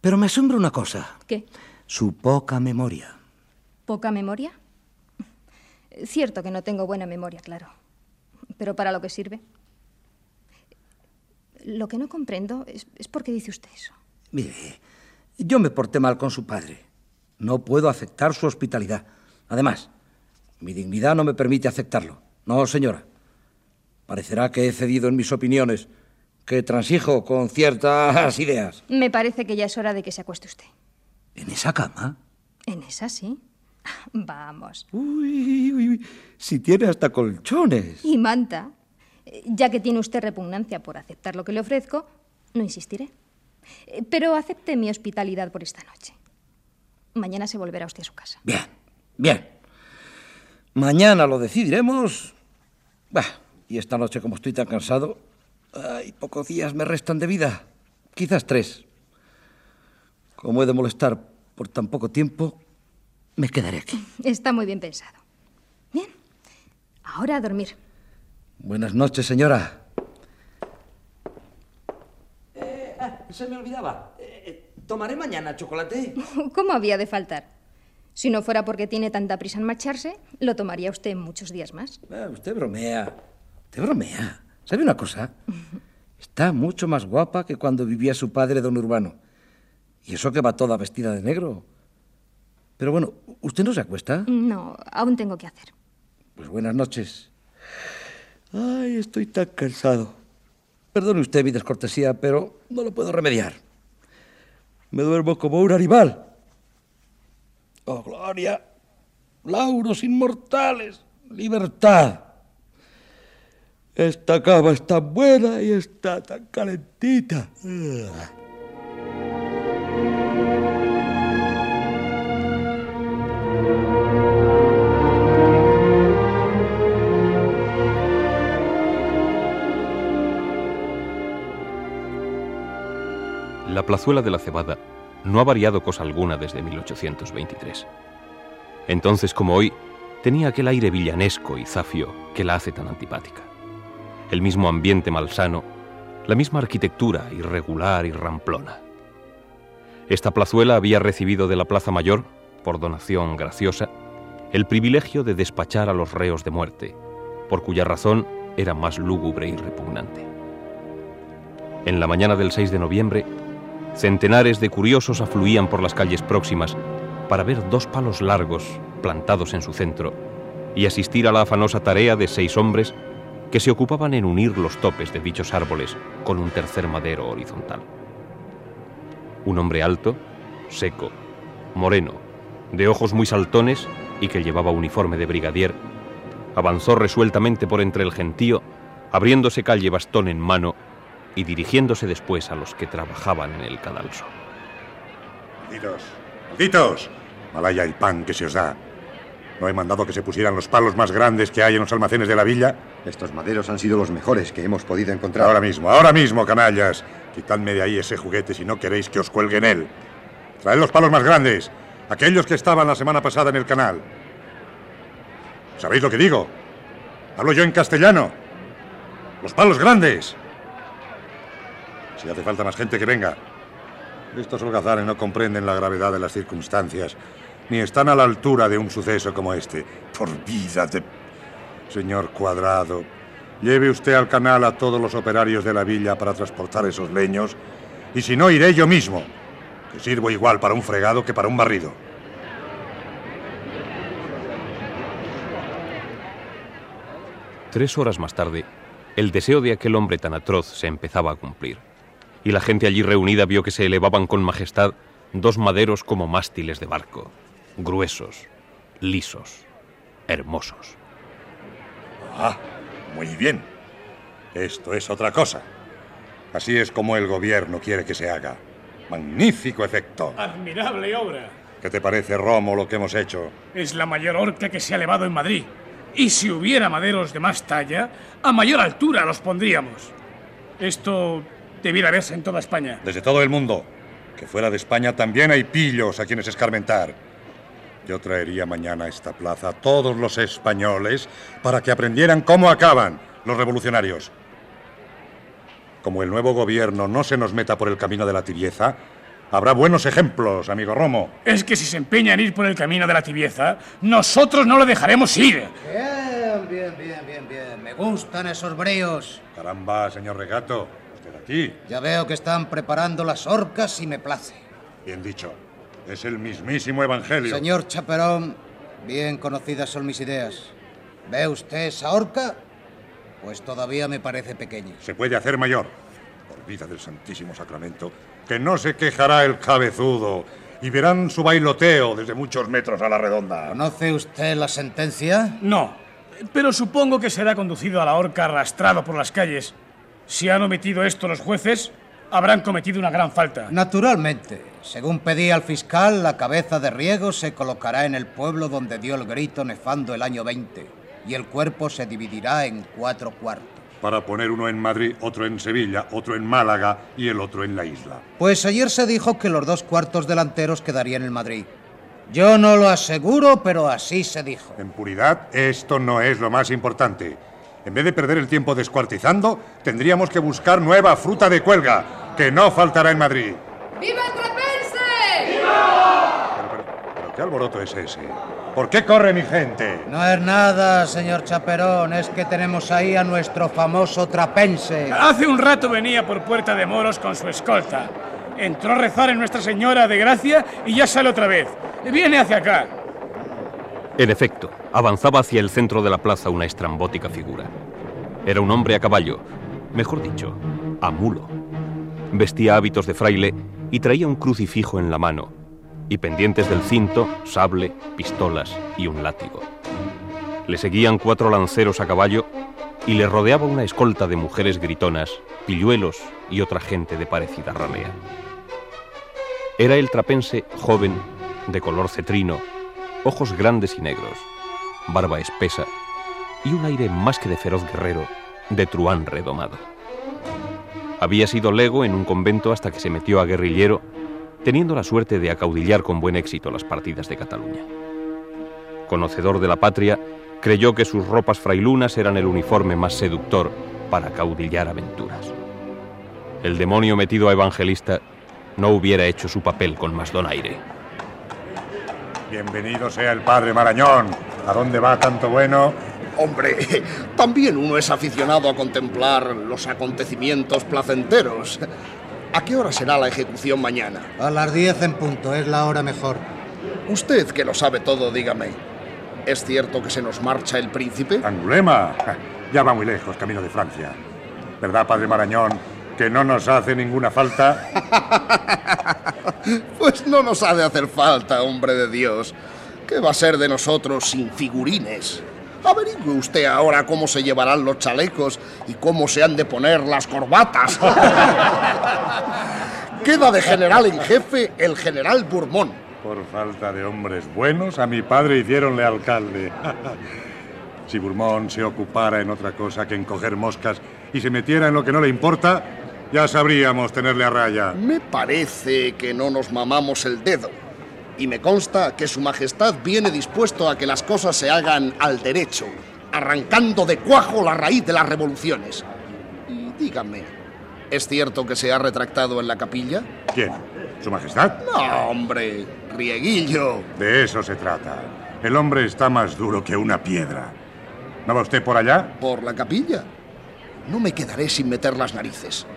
[SPEAKER 4] Pero me asombra una cosa.
[SPEAKER 14] ¿Qué?
[SPEAKER 4] Su poca memoria.
[SPEAKER 14] ¿Poca memoria? Cierto que no tengo buena memoria, claro. Pero ¿para lo que sirve? Lo que no comprendo es, es por qué dice usted eso.
[SPEAKER 4] Mire, yo me porté mal con su padre. No puedo aceptar su hospitalidad. Además, mi dignidad no me permite aceptarlo. No, señora. Parecerá que he cedido en mis opiniones, que transijo con ciertas ideas.
[SPEAKER 14] Me parece que ya es hora de que se acueste usted.
[SPEAKER 4] ¿En esa cama?
[SPEAKER 14] En esa sí. Vamos.
[SPEAKER 4] Uy, uy, uy, si tiene hasta colchones.
[SPEAKER 14] Y manta. Ya que tiene usted repugnancia por aceptar lo que le ofrezco, no insistiré. Pero acepte mi hospitalidad por esta noche. Mañana se volverá usted a su casa.
[SPEAKER 4] Bien, bien. Mañana lo decidiremos. Bah, y esta noche, como estoy tan cansado, ay, pocos días me restan de vida. Quizás tres. Como he de molestar por tan poco tiempo, me quedaré aquí.
[SPEAKER 14] Está muy bien pensado. Bien. Ahora a dormir.
[SPEAKER 4] Buenas noches, señora.
[SPEAKER 15] Eh, ah, se me olvidaba. Eh, eh, ¿Tomaré mañana chocolate?
[SPEAKER 14] ¿Cómo había de faltar? Si no fuera porque tiene tanta prisa en marcharse, lo tomaría usted muchos días más.
[SPEAKER 4] Ah, usted bromea. Usted bromea. ¿Sabe una cosa? Está mucho más guapa que cuando vivía su padre, don Urbano. Y eso que va toda vestida de negro. Pero bueno, ¿usted no se acuesta?
[SPEAKER 14] No, aún tengo que hacer.
[SPEAKER 4] Pues buenas noches. Ay, estoy tan cansado. Perdone usted mi descortesía, pero no lo puedo remediar. Me duermo como un animal. Oh, gloria. Lauros inmortales. Libertad. Esta cama es tan buena y está tan calentita.
[SPEAKER 3] La plazuela de la cebada no ha variado cosa alguna desde 1823. Entonces como hoy, tenía aquel aire villanesco y zafio que la hace tan antipática el mismo ambiente malsano, la misma arquitectura irregular y ramplona. Esta plazuela había recibido de la Plaza Mayor, por donación graciosa, el privilegio de despachar a los reos de muerte, por cuya razón era más lúgubre y repugnante. En la mañana del 6 de noviembre, centenares de curiosos afluían por las calles próximas para ver dos palos largos plantados en su centro y asistir a la afanosa tarea de seis hombres que se ocupaban en unir los topes de dichos árboles con un tercer madero horizontal. Un hombre alto, seco, moreno, de ojos muy saltones y que llevaba uniforme de brigadier, avanzó resueltamente por entre el gentío, abriéndose calle bastón en mano y dirigiéndose después a los que trabajaban en el cadalso.
[SPEAKER 7] Malditos, malditos, malaya el pan que se os da. ¿No he mandado que se pusieran los palos más grandes que hay en los almacenes de la villa?
[SPEAKER 13] Estos maderos han sido los mejores que hemos podido encontrar.
[SPEAKER 7] Ahora mismo, ahora mismo, canallas. Quitadme de ahí ese juguete si no queréis que os cuelgue en él. Traed los palos más grandes, aquellos que estaban la semana pasada en el canal. ¿Sabéis lo que digo? Hablo yo en castellano. Los palos grandes. Si hace falta más gente que venga. Estos holgazanes no comprenden la gravedad de las circunstancias ni están a la altura de un suceso como este. Por vida de... Señor Cuadrado, lleve usted al canal a todos los operarios de la villa para transportar esos leños, y si no, iré yo mismo, que sirvo igual para un fregado que para un barrido.
[SPEAKER 3] Tres horas más tarde, el deseo de aquel hombre tan atroz se empezaba a cumplir, y la gente allí reunida vio que se elevaban con majestad dos maderos como mástiles de barco gruesos, lisos, hermosos.
[SPEAKER 7] Ah, muy bien. Esto es otra cosa. Así es como el gobierno quiere que se haga. Magnífico efecto.
[SPEAKER 6] Admirable obra.
[SPEAKER 7] ¿Qué te parece, Romo, lo que hemos hecho?
[SPEAKER 6] Es la mayor horca que se ha elevado en Madrid. Y si hubiera maderos de más talla, a mayor altura los pondríamos. Esto debiera verse en toda España.
[SPEAKER 7] Desde todo el mundo. Que fuera de España también hay pillos a quienes escarmentar. Yo traería mañana a esta plaza a todos los españoles para que aprendieran cómo acaban los revolucionarios. Como el nuevo gobierno no se nos meta por el camino de la tibieza, habrá buenos ejemplos, amigo Romo.
[SPEAKER 6] Es que si se empeña en ir por el camino de la tibieza, nosotros no le dejaremos ir.
[SPEAKER 16] Bien, bien, bien, bien, bien. Me gustan esos bríos.
[SPEAKER 7] Caramba, señor Regato, usted aquí.
[SPEAKER 16] Ya veo que están preparando las orcas y me place.
[SPEAKER 7] Bien dicho. Es el mismísimo Evangelio.
[SPEAKER 16] Señor Chaperón, bien conocidas son mis ideas. ¿Ve usted esa horca? Pues todavía me parece pequeña.
[SPEAKER 7] Se puede hacer mayor. Por vida del Santísimo Sacramento, que no se quejará el cabezudo y verán su bailoteo desde muchos metros a la redonda.
[SPEAKER 16] ¿Conoce usted la sentencia?
[SPEAKER 6] No, pero supongo que será conducido a la horca arrastrado por las calles. Si han omitido esto los jueces, habrán cometido una gran falta.
[SPEAKER 16] Naturalmente. Según pedía al fiscal, la cabeza de Riego se colocará en el pueblo donde dio el grito nefando el año 20 y el cuerpo se dividirá en cuatro cuartos.
[SPEAKER 7] Para poner uno en Madrid, otro en Sevilla, otro en Málaga y el otro en la isla.
[SPEAKER 16] Pues ayer se dijo que los dos cuartos delanteros quedarían en Madrid. Yo no lo aseguro, pero así se dijo.
[SPEAKER 7] En puridad, esto no es lo más importante. En vez de perder el tiempo descuartizando, tendríamos que buscar nueva fruta de cuelga, que no faltará en Madrid.
[SPEAKER 2] ¡Viva el trapense!
[SPEAKER 7] ¿Pero qué alboroto es ese? ¿Por qué corre mi gente?
[SPEAKER 16] No es nada, señor Chaperón, es que tenemos ahí a nuestro famoso trapense.
[SPEAKER 6] Hace un rato venía por Puerta de Moros con su escolta. Entró a rezar en Nuestra Señora de Gracia y ya sale otra vez. Viene hacia acá.
[SPEAKER 3] En efecto, avanzaba hacia el centro de la plaza una estrambótica figura. Era un hombre a caballo, mejor dicho, a mulo. Vestía hábitos de fraile y traía un crucifijo en la mano, y pendientes del cinto, sable, pistolas y un látigo. Le seguían cuatro lanceros a caballo y le rodeaba una escolta de mujeres gritonas, pilluelos y otra gente de parecida ranea. Era el trapense joven, de color cetrino, ojos grandes y negros, barba espesa y un aire más que de feroz guerrero, de truán redomado. Había sido lego en un convento hasta que se metió a guerrillero, teniendo la suerte de acaudillar con buen éxito las partidas de Cataluña. Conocedor de la patria, creyó que sus ropas frailunas eran el uniforme más seductor para caudillar aventuras. El demonio metido a evangelista no hubiera hecho su papel con más donaire.
[SPEAKER 7] Bienvenido sea el padre Marañón. ¿A dónde va tanto bueno?
[SPEAKER 17] Hombre, también uno es aficionado a contemplar los acontecimientos placenteros. ¿A qué hora será la ejecución mañana?
[SPEAKER 16] A las 10 en punto, es la hora mejor.
[SPEAKER 17] Usted que lo sabe todo, dígame. ¿Es cierto que se nos marcha el príncipe?
[SPEAKER 7] Angulema. Ya va muy lejos, camino de Francia. ¿Verdad, padre Marañón? Que no nos hace ninguna falta.
[SPEAKER 17] Pues no nos ha de hacer falta, hombre de Dios. ¿Qué va a ser de nosotros sin figurines? Averigüe usted ahora cómo se llevarán los chalecos y cómo se han de poner las corbatas. Queda de general en jefe el general Bourmont.
[SPEAKER 7] Por falta de hombres buenos, a mi padre hicieronle alcalde. si Bourmont se ocupara en otra cosa que en coger moscas y se metiera en lo que no le importa, ya sabríamos tenerle a raya.
[SPEAKER 17] Me parece que no nos mamamos el dedo. Y me consta que Su Majestad viene dispuesto a que las cosas se hagan al derecho, arrancando de cuajo la raíz de las revoluciones. Y dígame, ¿es cierto que se ha retractado en la capilla?
[SPEAKER 7] ¿Quién? ¿Su Majestad?
[SPEAKER 17] No, hombre, Rieguillo.
[SPEAKER 7] De eso se trata. El hombre está más duro que una piedra. ¿No va usted por allá?
[SPEAKER 17] ¿Por la capilla? No me quedaré sin meter las narices.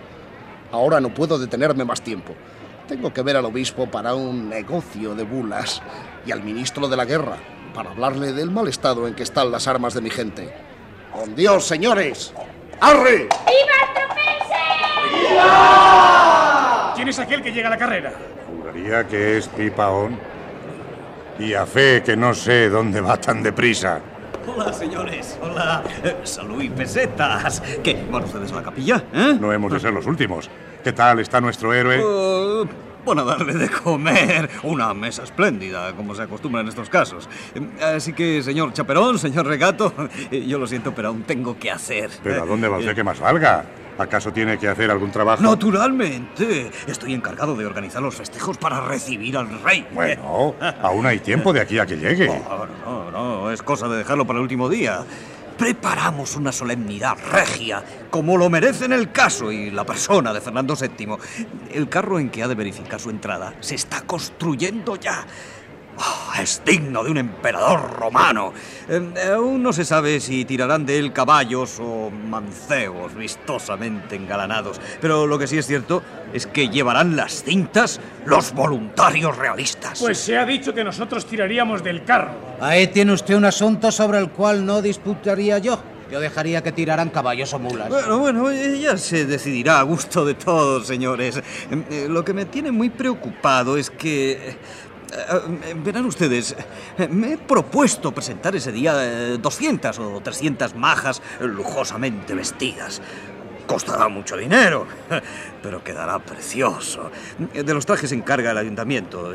[SPEAKER 17] Ahora no puedo detenerme más tiempo. Tengo que ver al obispo para un negocio de bulas y al ministro de la guerra para hablarle del mal estado en que están las armas de mi gente. ¡Con Dios, señores! ¡Arre!
[SPEAKER 6] ¿Quién es aquel que llega a la carrera?
[SPEAKER 7] Juraría que es Pipaón. Y a fe que no sé dónde va tan deprisa.
[SPEAKER 18] Hola, señores. Hola. Eh, salud y pesetas. ¿Qué? ¿Van ustedes a la capilla? ¿Eh?
[SPEAKER 7] No hemos de ser los últimos. ¿Qué tal está nuestro héroe?
[SPEAKER 18] Uh, van a darle de comer. Una mesa espléndida, como se acostumbra en estos casos. Eh, Así que, señor Chaperón, señor Regato, eh, yo lo siento, pero aún tengo que hacer.
[SPEAKER 7] ¿Pero a dónde va usted que más valga? ¿Acaso tiene que hacer algún trabajo?
[SPEAKER 18] Naturalmente. Estoy encargado de organizar los festejos para recibir al rey.
[SPEAKER 7] Bueno, aún hay tiempo de aquí a que llegue.
[SPEAKER 18] No, no, no, es cosa de dejarlo para el último día. Preparamos una solemnidad regia, como lo merecen el caso y la persona de Fernando VII. El carro en que ha de verificar su entrada se está construyendo ya. Oh, es digno de un emperador romano. Eh, aún no se sabe si tirarán de él caballos o mancebos vistosamente engalanados, pero lo que sí es cierto es que llevarán las cintas los voluntarios realistas.
[SPEAKER 6] Pues se ha dicho que nosotros tiraríamos del carro.
[SPEAKER 16] Ahí tiene usted un asunto sobre el cual no disputaría yo. Yo dejaría que tiraran caballos o mulas.
[SPEAKER 18] Bueno, bueno, eh, ya se decidirá a gusto de todos, señores. Eh, Lo que me tiene muy preocupado es que... eh, eh, Verán ustedes, eh, me he propuesto presentar ese día eh, 200 o 300 majas lujosamente vestidas. Costará mucho dinero, pero quedará precioso. De los trajes se encarga el ayuntamiento.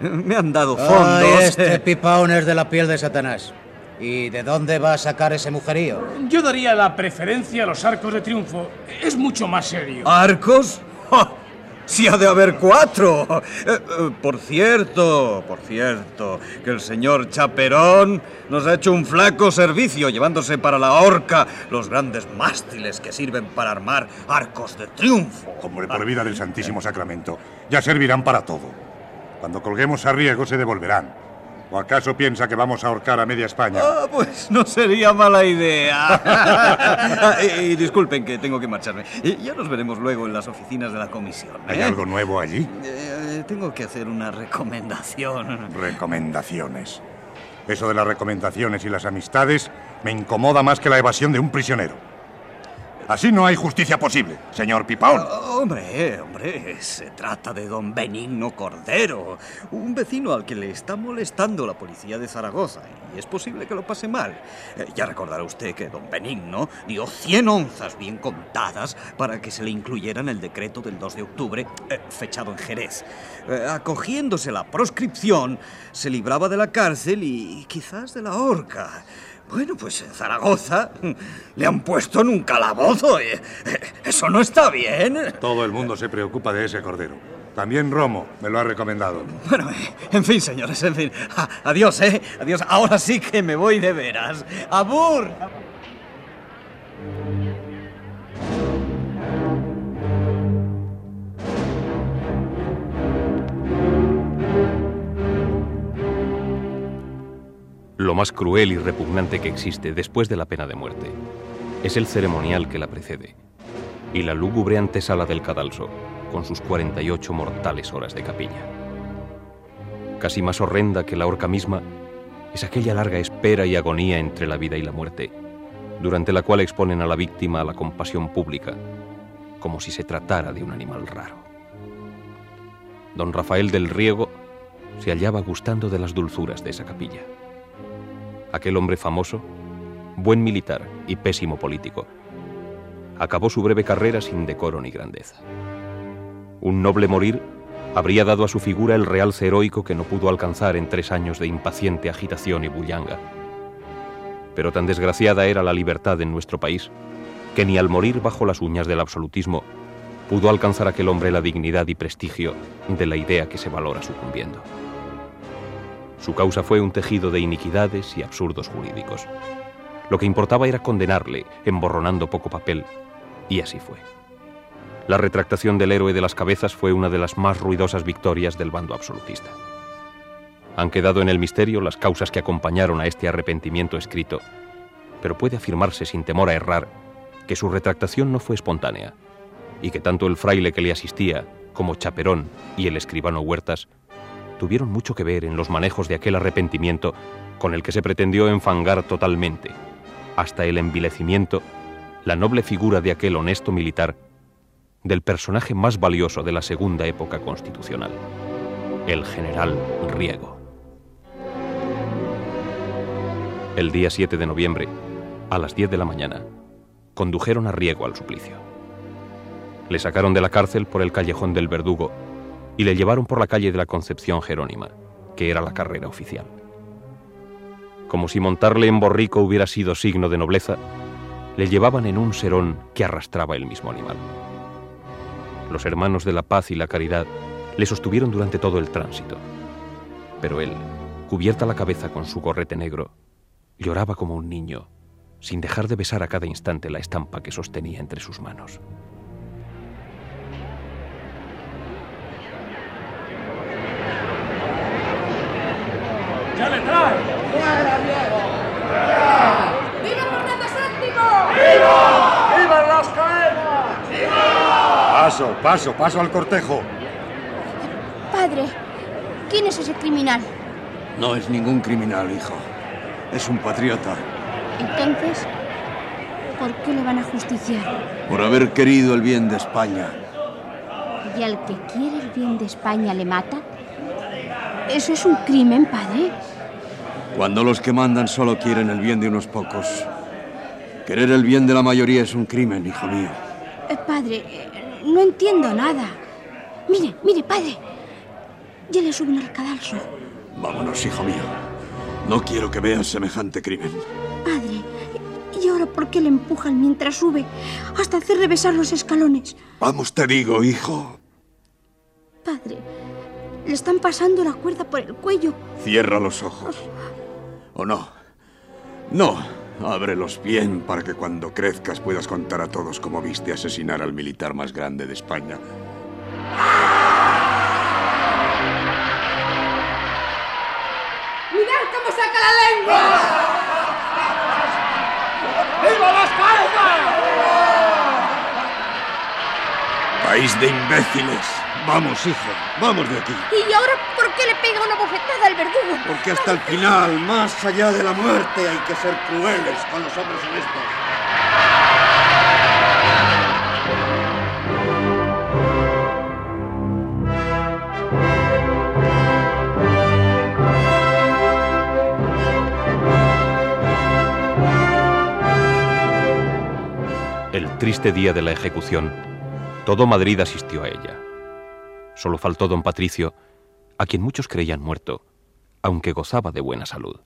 [SPEAKER 18] Me han dado fondos.
[SPEAKER 16] Ay, este pipaón es de la piel de Satanás. ¿Y de dónde va a sacar ese mujerío?
[SPEAKER 6] Yo daría la preferencia a los arcos de triunfo. Es mucho más serio.
[SPEAKER 18] ¿Arcos? ¡Ja! Si ha de haber cuatro. Eh, eh, por cierto, por cierto, que el señor Chaperón nos ha hecho un flaco servicio llevándose para la horca los grandes mástiles que sirven para armar arcos de triunfo.
[SPEAKER 7] Hombre, por vida del Santísimo Sacramento, ya servirán para todo. Cuando colguemos a riesgo se devolverán. ¿O acaso piensa que vamos a ahorcar a media España?
[SPEAKER 18] Ah, pues no sería mala idea. y, disculpen que tengo que marcharme. ya nos veremos luego en las oficinas de la comisión.
[SPEAKER 7] ¿Hay ¿eh? algo nuevo allí?
[SPEAKER 18] Eh, tengo que hacer una recomendación.
[SPEAKER 7] Recomendaciones. Eso de las recomendaciones y las amistades me incomoda más que la evasión de un prisionero. Así no hay justicia posible, señor Pipaón.
[SPEAKER 18] Oh, hombre, hombre, se trata de don Benigno Cordero, un vecino al que le está molestando la policía de Zaragoza y es posible que lo pase mal. Eh, ya recordará usted que don Benigno dio 100 onzas bien contadas para que se le incluyera en el decreto del 2 de octubre, eh, fechado en Jerez. Eh, acogiéndose la proscripción, se libraba de la cárcel y quizás de la horca. Bueno, pues en Zaragoza le han puesto en un calabozo. Eh, eso no está bien.
[SPEAKER 7] Todo el mundo se preocupa de ese cordero. También Romo me lo ha recomendado.
[SPEAKER 18] Bueno, en fin, señores, en fin. Adiós, ¿eh? Adiós. Ahora sí que me voy de veras. ¡Abur!
[SPEAKER 3] Lo más cruel y repugnante que existe después de la pena de muerte es el ceremonial que la precede y la lúgubre antesala del cadalso con sus 48 mortales horas de capilla. Casi más horrenda que la horca misma es aquella larga espera y agonía entre la vida y la muerte, durante la cual exponen a la víctima a la compasión pública, como si se tratara de un animal raro. Don Rafael del Riego se hallaba gustando de las dulzuras de esa capilla aquel hombre famoso, buen militar y pésimo político, acabó su breve carrera sin decoro ni grandeza. Un noble morir habría dado a su figura el realce heroico que no pudo alcanzar en tres años de impaciente agitación y bullanga. Pero tan desgraciada era la libertad en nuestro país que ni al morir bajo las uñas del absolutismo pudo alcanzar aquel hombre la dignidad y prestigio de la idea que se valora sucumbiendo. Su causa fue un tejido de iniquidades y absurdos jurídicos. Lo que importaba era condenarle, emborronando poco papel, y así fue. La retractación del héroe de las cabezas fue una de las más ruidosas victorias del bando absolutista. Han quedado en el misterio las causas que acompañaron a este arrepentimiento escrito, pero puede afirmarse sin temor a errar que su retractación no fue espontánea y que tanto el fraile que le asistía como Chaperón y el escribano Huertas tuvieron mucho que ver en los manejos de aquel arrepentimiento con el que se pretendió enfangar totalmente, hasta el envilecimiento, la noble figura de aquel honesto militar, del personaje más valioso de la segunda época constitucional, el general Riego. El día 7 de noviembre, a las 10 de la mañana, condujeron a Riego al suplicio. Le sacaron de la cárcel por el callejón del Verdugo y le llevaron por la calle de la Concepción Jerónima, que era la carrera oficial. Como si montarle en borrico hubiera sido signo de nobleza, le llevaban en un serón que arrastraba el mismo animal. Los hermanos de la paz y la caridad le sostuvieron durante todo el tránsito, pero él, cubierta la cabeza con su gorrete negro, lloraba como un niño, sin dejar de besar a cada instante la estampa que sostenía entre sus manos.
[SPEAKER 7] Paso, paso, paso al cortejo.
[SPEAKER 19] Padre, ¿quién es ese criminal?
[SPEAKER 20] No es ningún criminal, hijo. Es un patriota.
[SPEAKER 19] Entonces, ¿por qué le van a justiciar?
[SPEAKER 20] Por haber querido el bien de España.
[SPEAKER 19] ¿Y al que quiere el bien de España le mata? ¿Eso es un crimen, padre?
[SPEAKER 20] Cuando los que mandan solo quieren el bien de unos pocos. Querer el bien de la mayoría es un crimen, hijo mío.
[SPEAKER 19] Eh, padre, eh, no entiendo nada. Mire, mire, padre. Ya le suben al cadalso.
[SPEAKER 20] Vámonos, hijo mío. No quiero que veas semejante crimen.
[SPEAKER 19] Padre, ¿y ahora por qué le empujan mientras sube hasta hacerle besar los escalones?
[SPEAKER 20] Vamos, te digo, hijo.
[SPEAKER 19] Padre, le están pasando la cuerda por el cuello.
[SPEAKER 20] Cierra los ojos. ¿O no? No, ábrelos bien para que cuando crezcas puedas contar a todos cómo viste asesinar al militar más grande de España.
[SPEAKER 10] ¡Mirad cómo saca la lengua!
[SPEAKER 9] ¡Viva las palmas!
[SPEAKER 20] País de imbéciles. Vamos, hijo, vamos de aquí.
[SPEAKER 19] ¿Y ahora por qué le pega una bofetada al verdugo?
[SPEAKER 20] Porque hasta el final, más allá de la muerte, hay que ser crueles con los hombres honestos.
[SPEAKER 3] El triste día de la ejecución, todo Madrid asistió a ella. Solo faltó don Patricio, a quien muchos creían muerto, aunque gozaba de buena salud.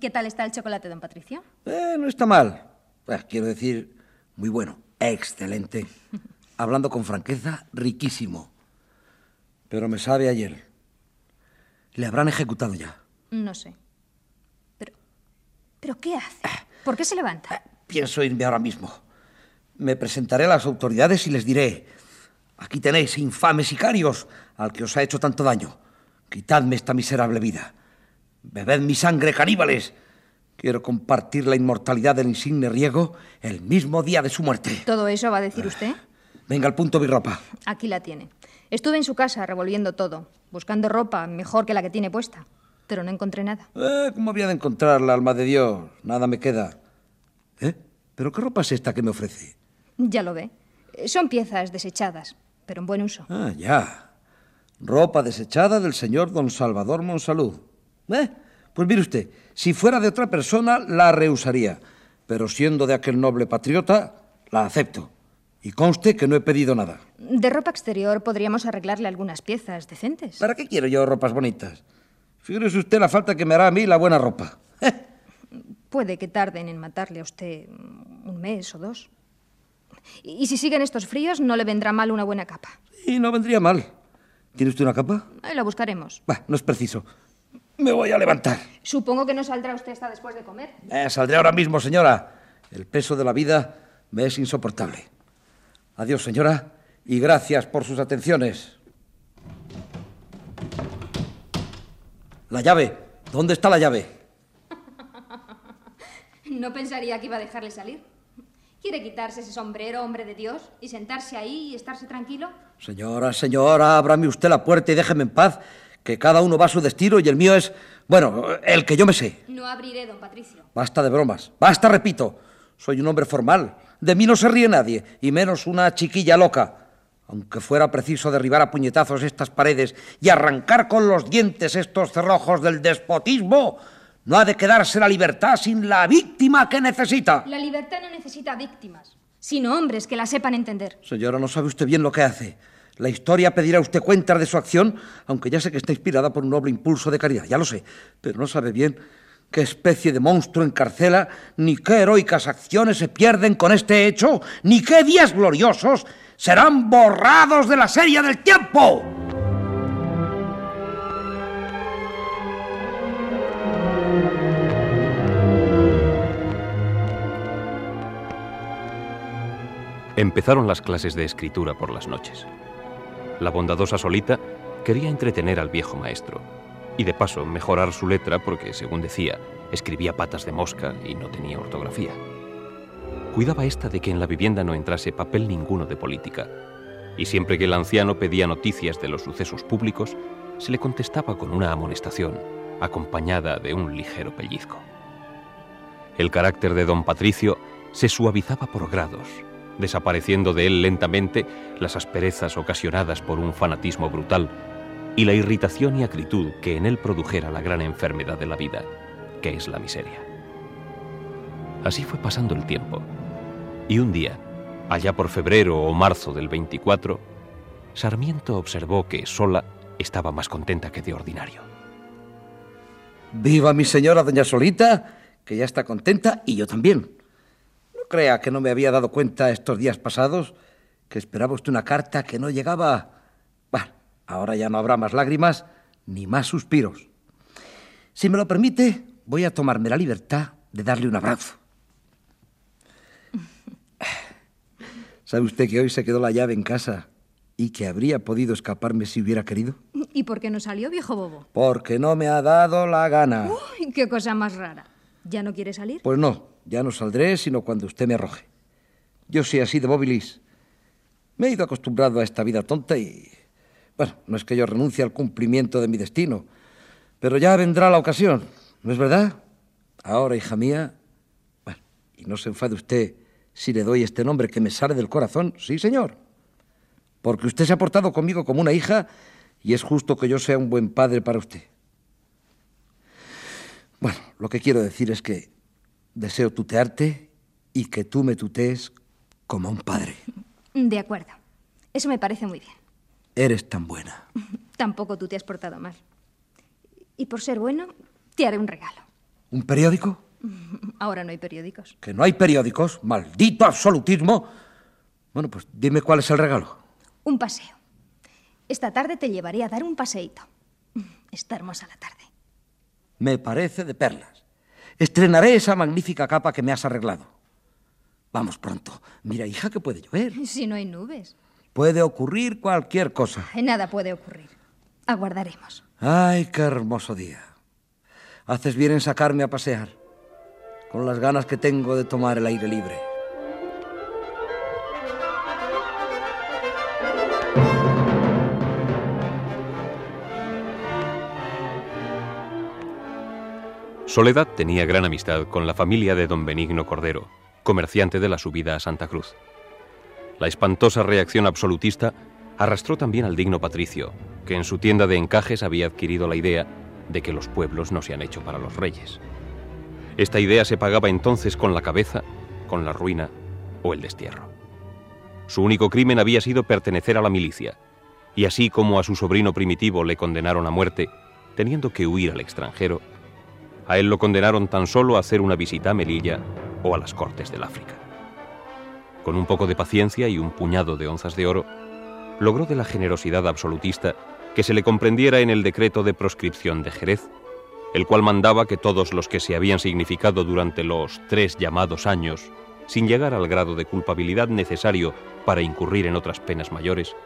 [SPEAKER 14] ¿Qué tal está el chocolate, don Patricio?
[SPEAKER 4] Eh, no está mal. Eh, quiero decir, muy bueno. Excelente. Hablando con franqueza, riquísimo. Pero me sabe ayer. Le habrán ejecutado ya.
[SPEAKER 14] No sé. Pero. ¿Pero qué hace? ¿Por qué se levanta?
[SPEAKER 4] Pienso irme ahora mismo. Me presentaré a las autoridades y les diré, aquí tenéis, infames sicarios, al que os ha hecho tanto daño. Quitadme esta miserable vida. Bebed mi sangre, caníbales. Quiero compartir la inmortalidad del insigne Riego el mismo día de su muerte.
[SPEAKER 14] ¿Todo eso va a decir usted?
[SPEAKER 4] Venga al punto mi ropa.
[SPEAKER 14] Aquí la tiene. Estuve en su casa revolviendo todo, buscando ropa mejor que la que tiene puesta, pero no encontré nada.
[SPEAKER 4] Eh, ¿Cómo había de encontrarla, alma de Dios? Nada me queda. ¿Eh? ¿Pero qué ropa es esta que me ofrece?
[SPEAKER 14] Ya lo ve. Son piezas desechadas, pero en buen uso.
[SPEAKER 4] Ah, ya. Ropa desechada del señor don Salvador Monsalud. ¿Eh? Pues mire usted, si fuera de otra persona, la rehusaría. Pero siendo de aquel noble patriota, la acepto. Y conste que no he pedido nada.
[SPEAKER 14] De ropa exterior podríamos arreglarle algunas piezas decentes.
[SPEAKER 4] ¿Para qué quiero yo ropas bonitas? Figúrese usted la falta que me hará a mí la buena ropa.
[SPEAKER 14] Puede que tarden en matarle a usted un mes o dos. Y si siguen estos fríos, no le vendrá mal una buena capa.
[SPEAKER 4] Y no vendría mal. ¿Tiene usted una capa?
[SPEAKER 14] Ahí la buscaremos.
[SPEAKER 4] Bah, no es preciso. Me voy a levantar.
[SPEAKER 14] Supongo que no saldrá usted hasta después de comer.
[SPEAKER 4] Eh, saldré ahora mismo, señora. El peso de la vida me es insoportable. Adiós, señora, y gracias por sus atenciones. La llave. ¿Dónde está la llave?
[SPEAKER 14] No pensaría que iba a dejarle salir. ¿Quiere quitarse ese sombrero, hombre de Dios, y sentarse ahí y estarse tranquilo?
[SPEAKER 4] Señora, señora, ábrame usted la puerta y déjeme en paz, que cada uno va a su destino y el mío es, bueno, el que yo me sé.
[SPEAKER 14] No abriré, don Patricio.
[SPEAKER 4] Basta de bromas. Basta, repito. Soy un hombre formal. De mí no se ríe nadie, y menos una chiquilla loca. Aunque fuera preciso derribar a puñetazos estas paredes y arrancar con los dientes estos cerrojos del despotismo, no ha de quedarse la libertad sin la víctima que necesita.
[SPEAKER 14] La libertad no necesita víctimas, sino hombres que la sepan entender.
[SPEAKER 4] Señora, no sabe usted bien lo que hace. La historia pedirá usted cuentas de su acción, aunque ya sé que está inspirada por un noble impulso de caridad, ya lo sé, pero no sabe bien qué especie de monstruo encarcela, ni qué heroicas acciones se pierden con este hecho, ni qué días gloriosos serán borrados de la serie del tiempo.
[SPEAKER 3] Empezaron las clases de escritura por las noches. La bondadosa Solita quería entretener al viejo maestro y de paso mejorar su letra porque, según decía, escribía patas de mosca y no tenía ortografía. Cuidaba esta de que en la vivienda no entrase papel ninguno de política, y siempre que el anciano pedía noticias de los sucesos públicos, se le contestaba con una amonestación, acompañada de un ligero pellizco. El carácter de don Patricio se suavizaba por grados, desapareciendo de él lentamente las asperezas ocasionadas por un fanatismo brutal y la irritación y acritud que en él produjera la gran enfermedad de la vida, que es la miseria. Así fue pasando el tiempo, y un día, allá por febrero o marzo del 24, Sarmiento observó que Sola estaba más contenta que de ordinario.
[SPEAKER 4] Viva mi señora doña Solita, que ya está contenta y yo también. No crea que no me había dado cuenta estos días pasados que esperaba usted una carta que no llegaba Ahora ya no habrá más lágrimas ni más suspiros. Si me lo permite, voy a tomarme la libertad de darle un abrazo. ¿Sabe usted que hoy se quedó la llave en casa y que habría podido escaparme si hubiera querido?
[SPEAKER 14] ¿Y por qué no salió, viejo bobo?
[SPEAKER 4] Porque no me ha dado la gana.
[SPEAKER 14] Uy, qué cosa más rara. ¿Ya no quiere salir?
[SPEAKER 4] Pues no, ya no saldré sino cuando usted me arroje. Yo soy así de bobilis. Me he ido acostumbrado a esta vida tonta y... Bueno, no es que yo renuncie al cumplimiento de mi destino, pero ya vendrá la ocasión, ¿no es verdad? Ahora, hija mía... Bueno, y no se enfade usted si le doy este nombre que me sale del corazón, sí, señor. Porque usted se ha portado conmigo como una hija y es justo que yo sea un buen padre para usted. Bueno, lo que quiero decir es que deseo tutearte y que tú me tutees como un padre.
[SPEAKER 14] De acuerdo. Eso me parece muy bien.
[SPEAKER 4] Eres tan buena.
[SPEAKER 14] Tampoco tú te has portado mal. Y por ser bueno, te haré un regalo.
[SPEAKER 4] ¿Un periódico?
[SPEAKER 14] Ahora no hay periódicos.
[SPEAKER 4] ¿Que no hay periódicos? ¡Maldito absolutismo! Bueno, pues dime cuál es el regalo.
[SPEAKER 14] Un paseo. Esta tarde te llevaré a dar un paseíto. Está hermosa la tarde.
[SPEAKER 4] Me parece de perlas. Estrenaré esa magnífica capa que me has arreglado. Vamos pronto. Mira, hija, que puede llover.
[SPEAKER 14] Si no hay nubes.
[SPEAKER 4] Puede ocurrir cualquier cosa.
[SPEAKER 14] Nada puede ocurrir. Aguardaremos.
[SPEAKER 4] Ay, qué hermoso día. Haces bien en sacarme a pasear, con las ganas que tengo de tomar el aire libre.
[SPEAKER 3] Soledad tenía gran amistad con la familia de don Benigno Cordero, comerciante de la subida a Santa Cruz. La espantosa reacción absolutista arrastró también al digno patricio, que en su tienda de encajes había adquirido la idea de que los pueblos no se han hecho para los reyes. Esta idea se pagaba entonces con la cabeza, con la ruina o el destierro. Su único crimen había sido pertenecer a la milicia, y así como a su sobrino primitivo le condenaron a muerte, teniendo que huir al extranjero, a él lo condenaron tan solo a hacer una visita a Melilla o a las cortes del África. Con un poco de paciencia y un puñado de onzas de oro, logró de la generosidad absolutista que se le comprendiera en el decreto de proscripción de Jerez, el cual mandaba que todos los que se habían significado durante los tres llamados años, sin llegar al grado de culpabilidad necesario para incurrir en otras penas mayores,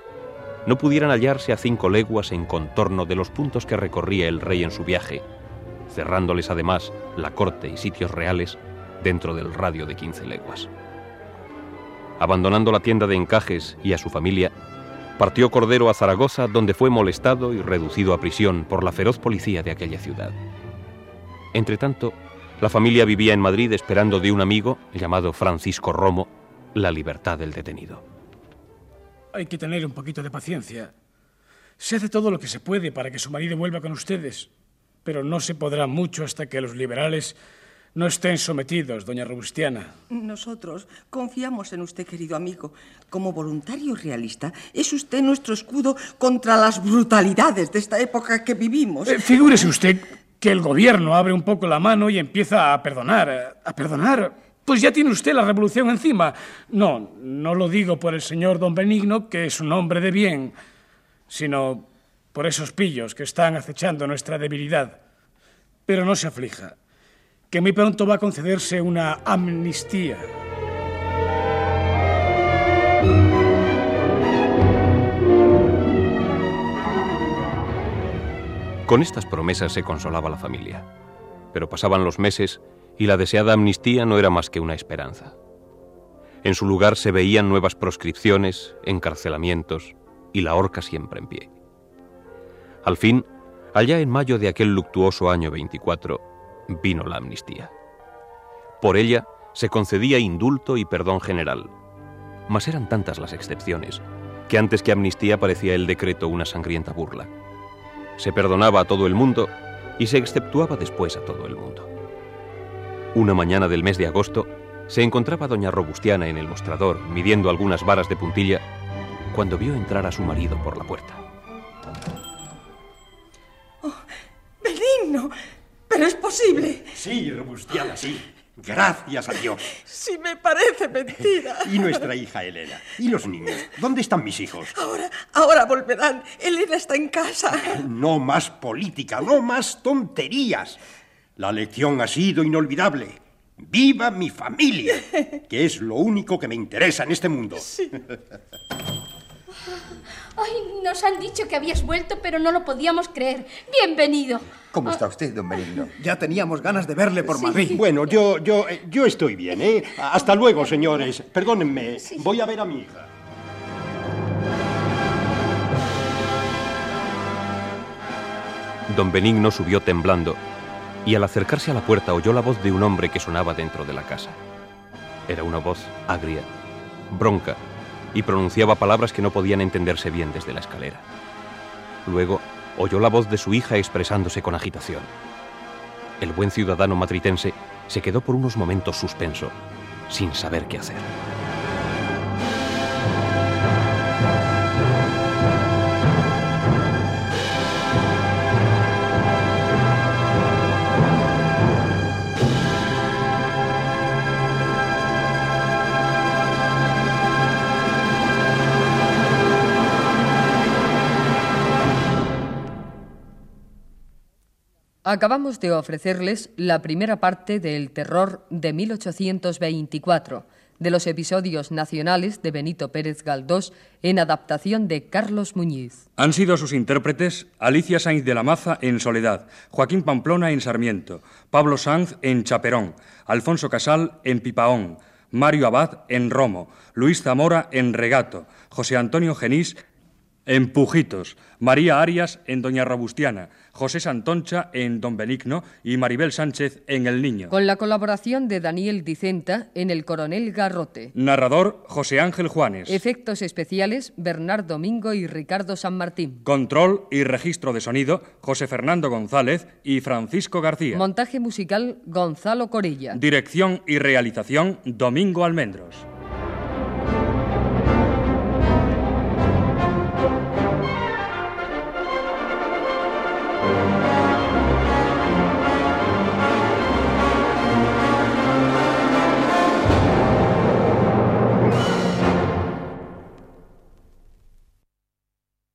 [SPEAKER 3] no pudieran hallarse a cinco leguas en contorno de los puntos que recorría el rey en su viaje, cerrándoles además la corte y sitios reales dentro del radio de 15 leguas. Abandonando la tienda de encajes y a su familia, partió Cordero a Zaragoza, donde fue molestado y reducido a prisión por la feroz policía de aquella ciudad. Entretanto, la familia vivía en Madrid esperando de un amigo, llamado Francisco Romo, la libertad del detenido.
[SPEAKER 6] Hay que tener un poquito de paciencia. Se hace todo lo que se puede para que su marido vuelva con ustedes, pero no se podrá mucho hasta que los liberales no estén sometidos, doña Robustiana.
[SPEAKER 21] Nosotros confiamos en usted, querido amigo. Como voluntario realista, es usted nuestro escudo contra las brutalidades de esta época que vivimos.
[SPEAKER 6] Eh, figúrese usted que el gobierno abre un poco la mano y empieza a perdonar, a perdonar. Pues ya tiene usted la revolución encima. No, no lo digo por el señor don Benigno, que es un hombre de bien, sino por esos pillos que están acechando nuestra debilidad. Pero no se aflija que muy pronto va a concederse una amnistía.
[SPEAKER 3] Con estas promesas se consolaba la familia, pero pasaban los meses y la deseada amnistía no era más que una esperanza. En su lugar se veían nuevas proscripciones, encarcelamientos y la horca siempre en pie. Al fin, allá en mayo de aquel luctuoso año 24, vino la amnistía. Por ella se concedía indulto y perdón general, mas eran tantas las excepciones que antes que amnistía parecía el decreto una sangrienta burla. Se perdonaba a todo el mundo y se exceptuaba después a todo el mundo. Una mañana del mes de agosto se encontraba doña Robustiana en el mostrador midiendo algunas varas de puntilla cuando vio entrar a su marido por la puerta.
[SPEAKER 21] Benigno, pero es posible.
[SPEAKER 8] Sí, Robustiana, sí.
[SPEAKER 22] Gracias a Dios.
[SPEAKER 21] Si me parece mentira.
[SPEAKER 22] Y nuestra hija Elena. ¿Y los niños? ¿Dónde están mis hijos?
[SPEAKER 21] Ahora, ahora volverán. Elena está en casa.
[SPEAKER 22] No más política, no más tonterías. La lección ha sido inolvidable. ¡Viva mi familia! Que es lo único que me interesa en este mundo.
[SPEAKER 23] Ay, nos han dicho que habías vuelto, pero no lo podíamos creer. Bienvenido.
[SPEAKER 13] ¿Cómo está usted, don Benigno?
[SPEAKER 18] Ya teníamos ganas de verle por Madrid.
[SPEAKER 22] Bueno, yo, yo, eh, yo estoy bien, ¿eh? Hasta luego, señores. Perdónenme. Voy a ver a mi hija.
[SPEAKER 3] Don Benigno subió temblando y al acercarse a la puerta oyó la voz de un hombre que sonaba dentro de la casa. Era una voz agria, bronca, y pronunciaba palabras que no podían entenderse bien desde la escalera. Luego oyó la voz de su hija expresándose con agitación. El buen ciudadano matritense se quedó por unos momentos suspenso, sin saber qué hacer.
[SPEAKER 2] Acabamos de ofrecerles la primera parte del terror de 1824, de los episodios nacionales de Benito Pérez Galdós en adaptación de Carlos Muñiz.
[SPEAKER 24] Han sido sus intérpretes Alicia Sainz de la Maza en Soledad, Joaquín Pamplona en Sarmiento, Pablo Sanz en Chaperón, Alfonso Casal en Pipaón, Mario Abad en Romo, Luis Zamora en Regato, José Antonio Genís en Pujitos, María Arias en Doña Robustiana, José Santoncha en Don Benigno y Maribel Sánchez en El Niño.
[SPEAKER 2] Con la colaboración de Daniel Dicenta en El Coronel Garrote.
[SPEAKER 24] Narrador José Ángel Juanes.
[SPEAKER 2] Efectos especiales Bernardo Domingo y Ricardo San Martín.
[SPEAKER 24] Control y registro de sonido José Fernando González y Francisco García.
[SPEAKER 2] Montaje musical Gonzalo Corella.
[SPEAKER 24] Dirección y realización Domingo Almendros.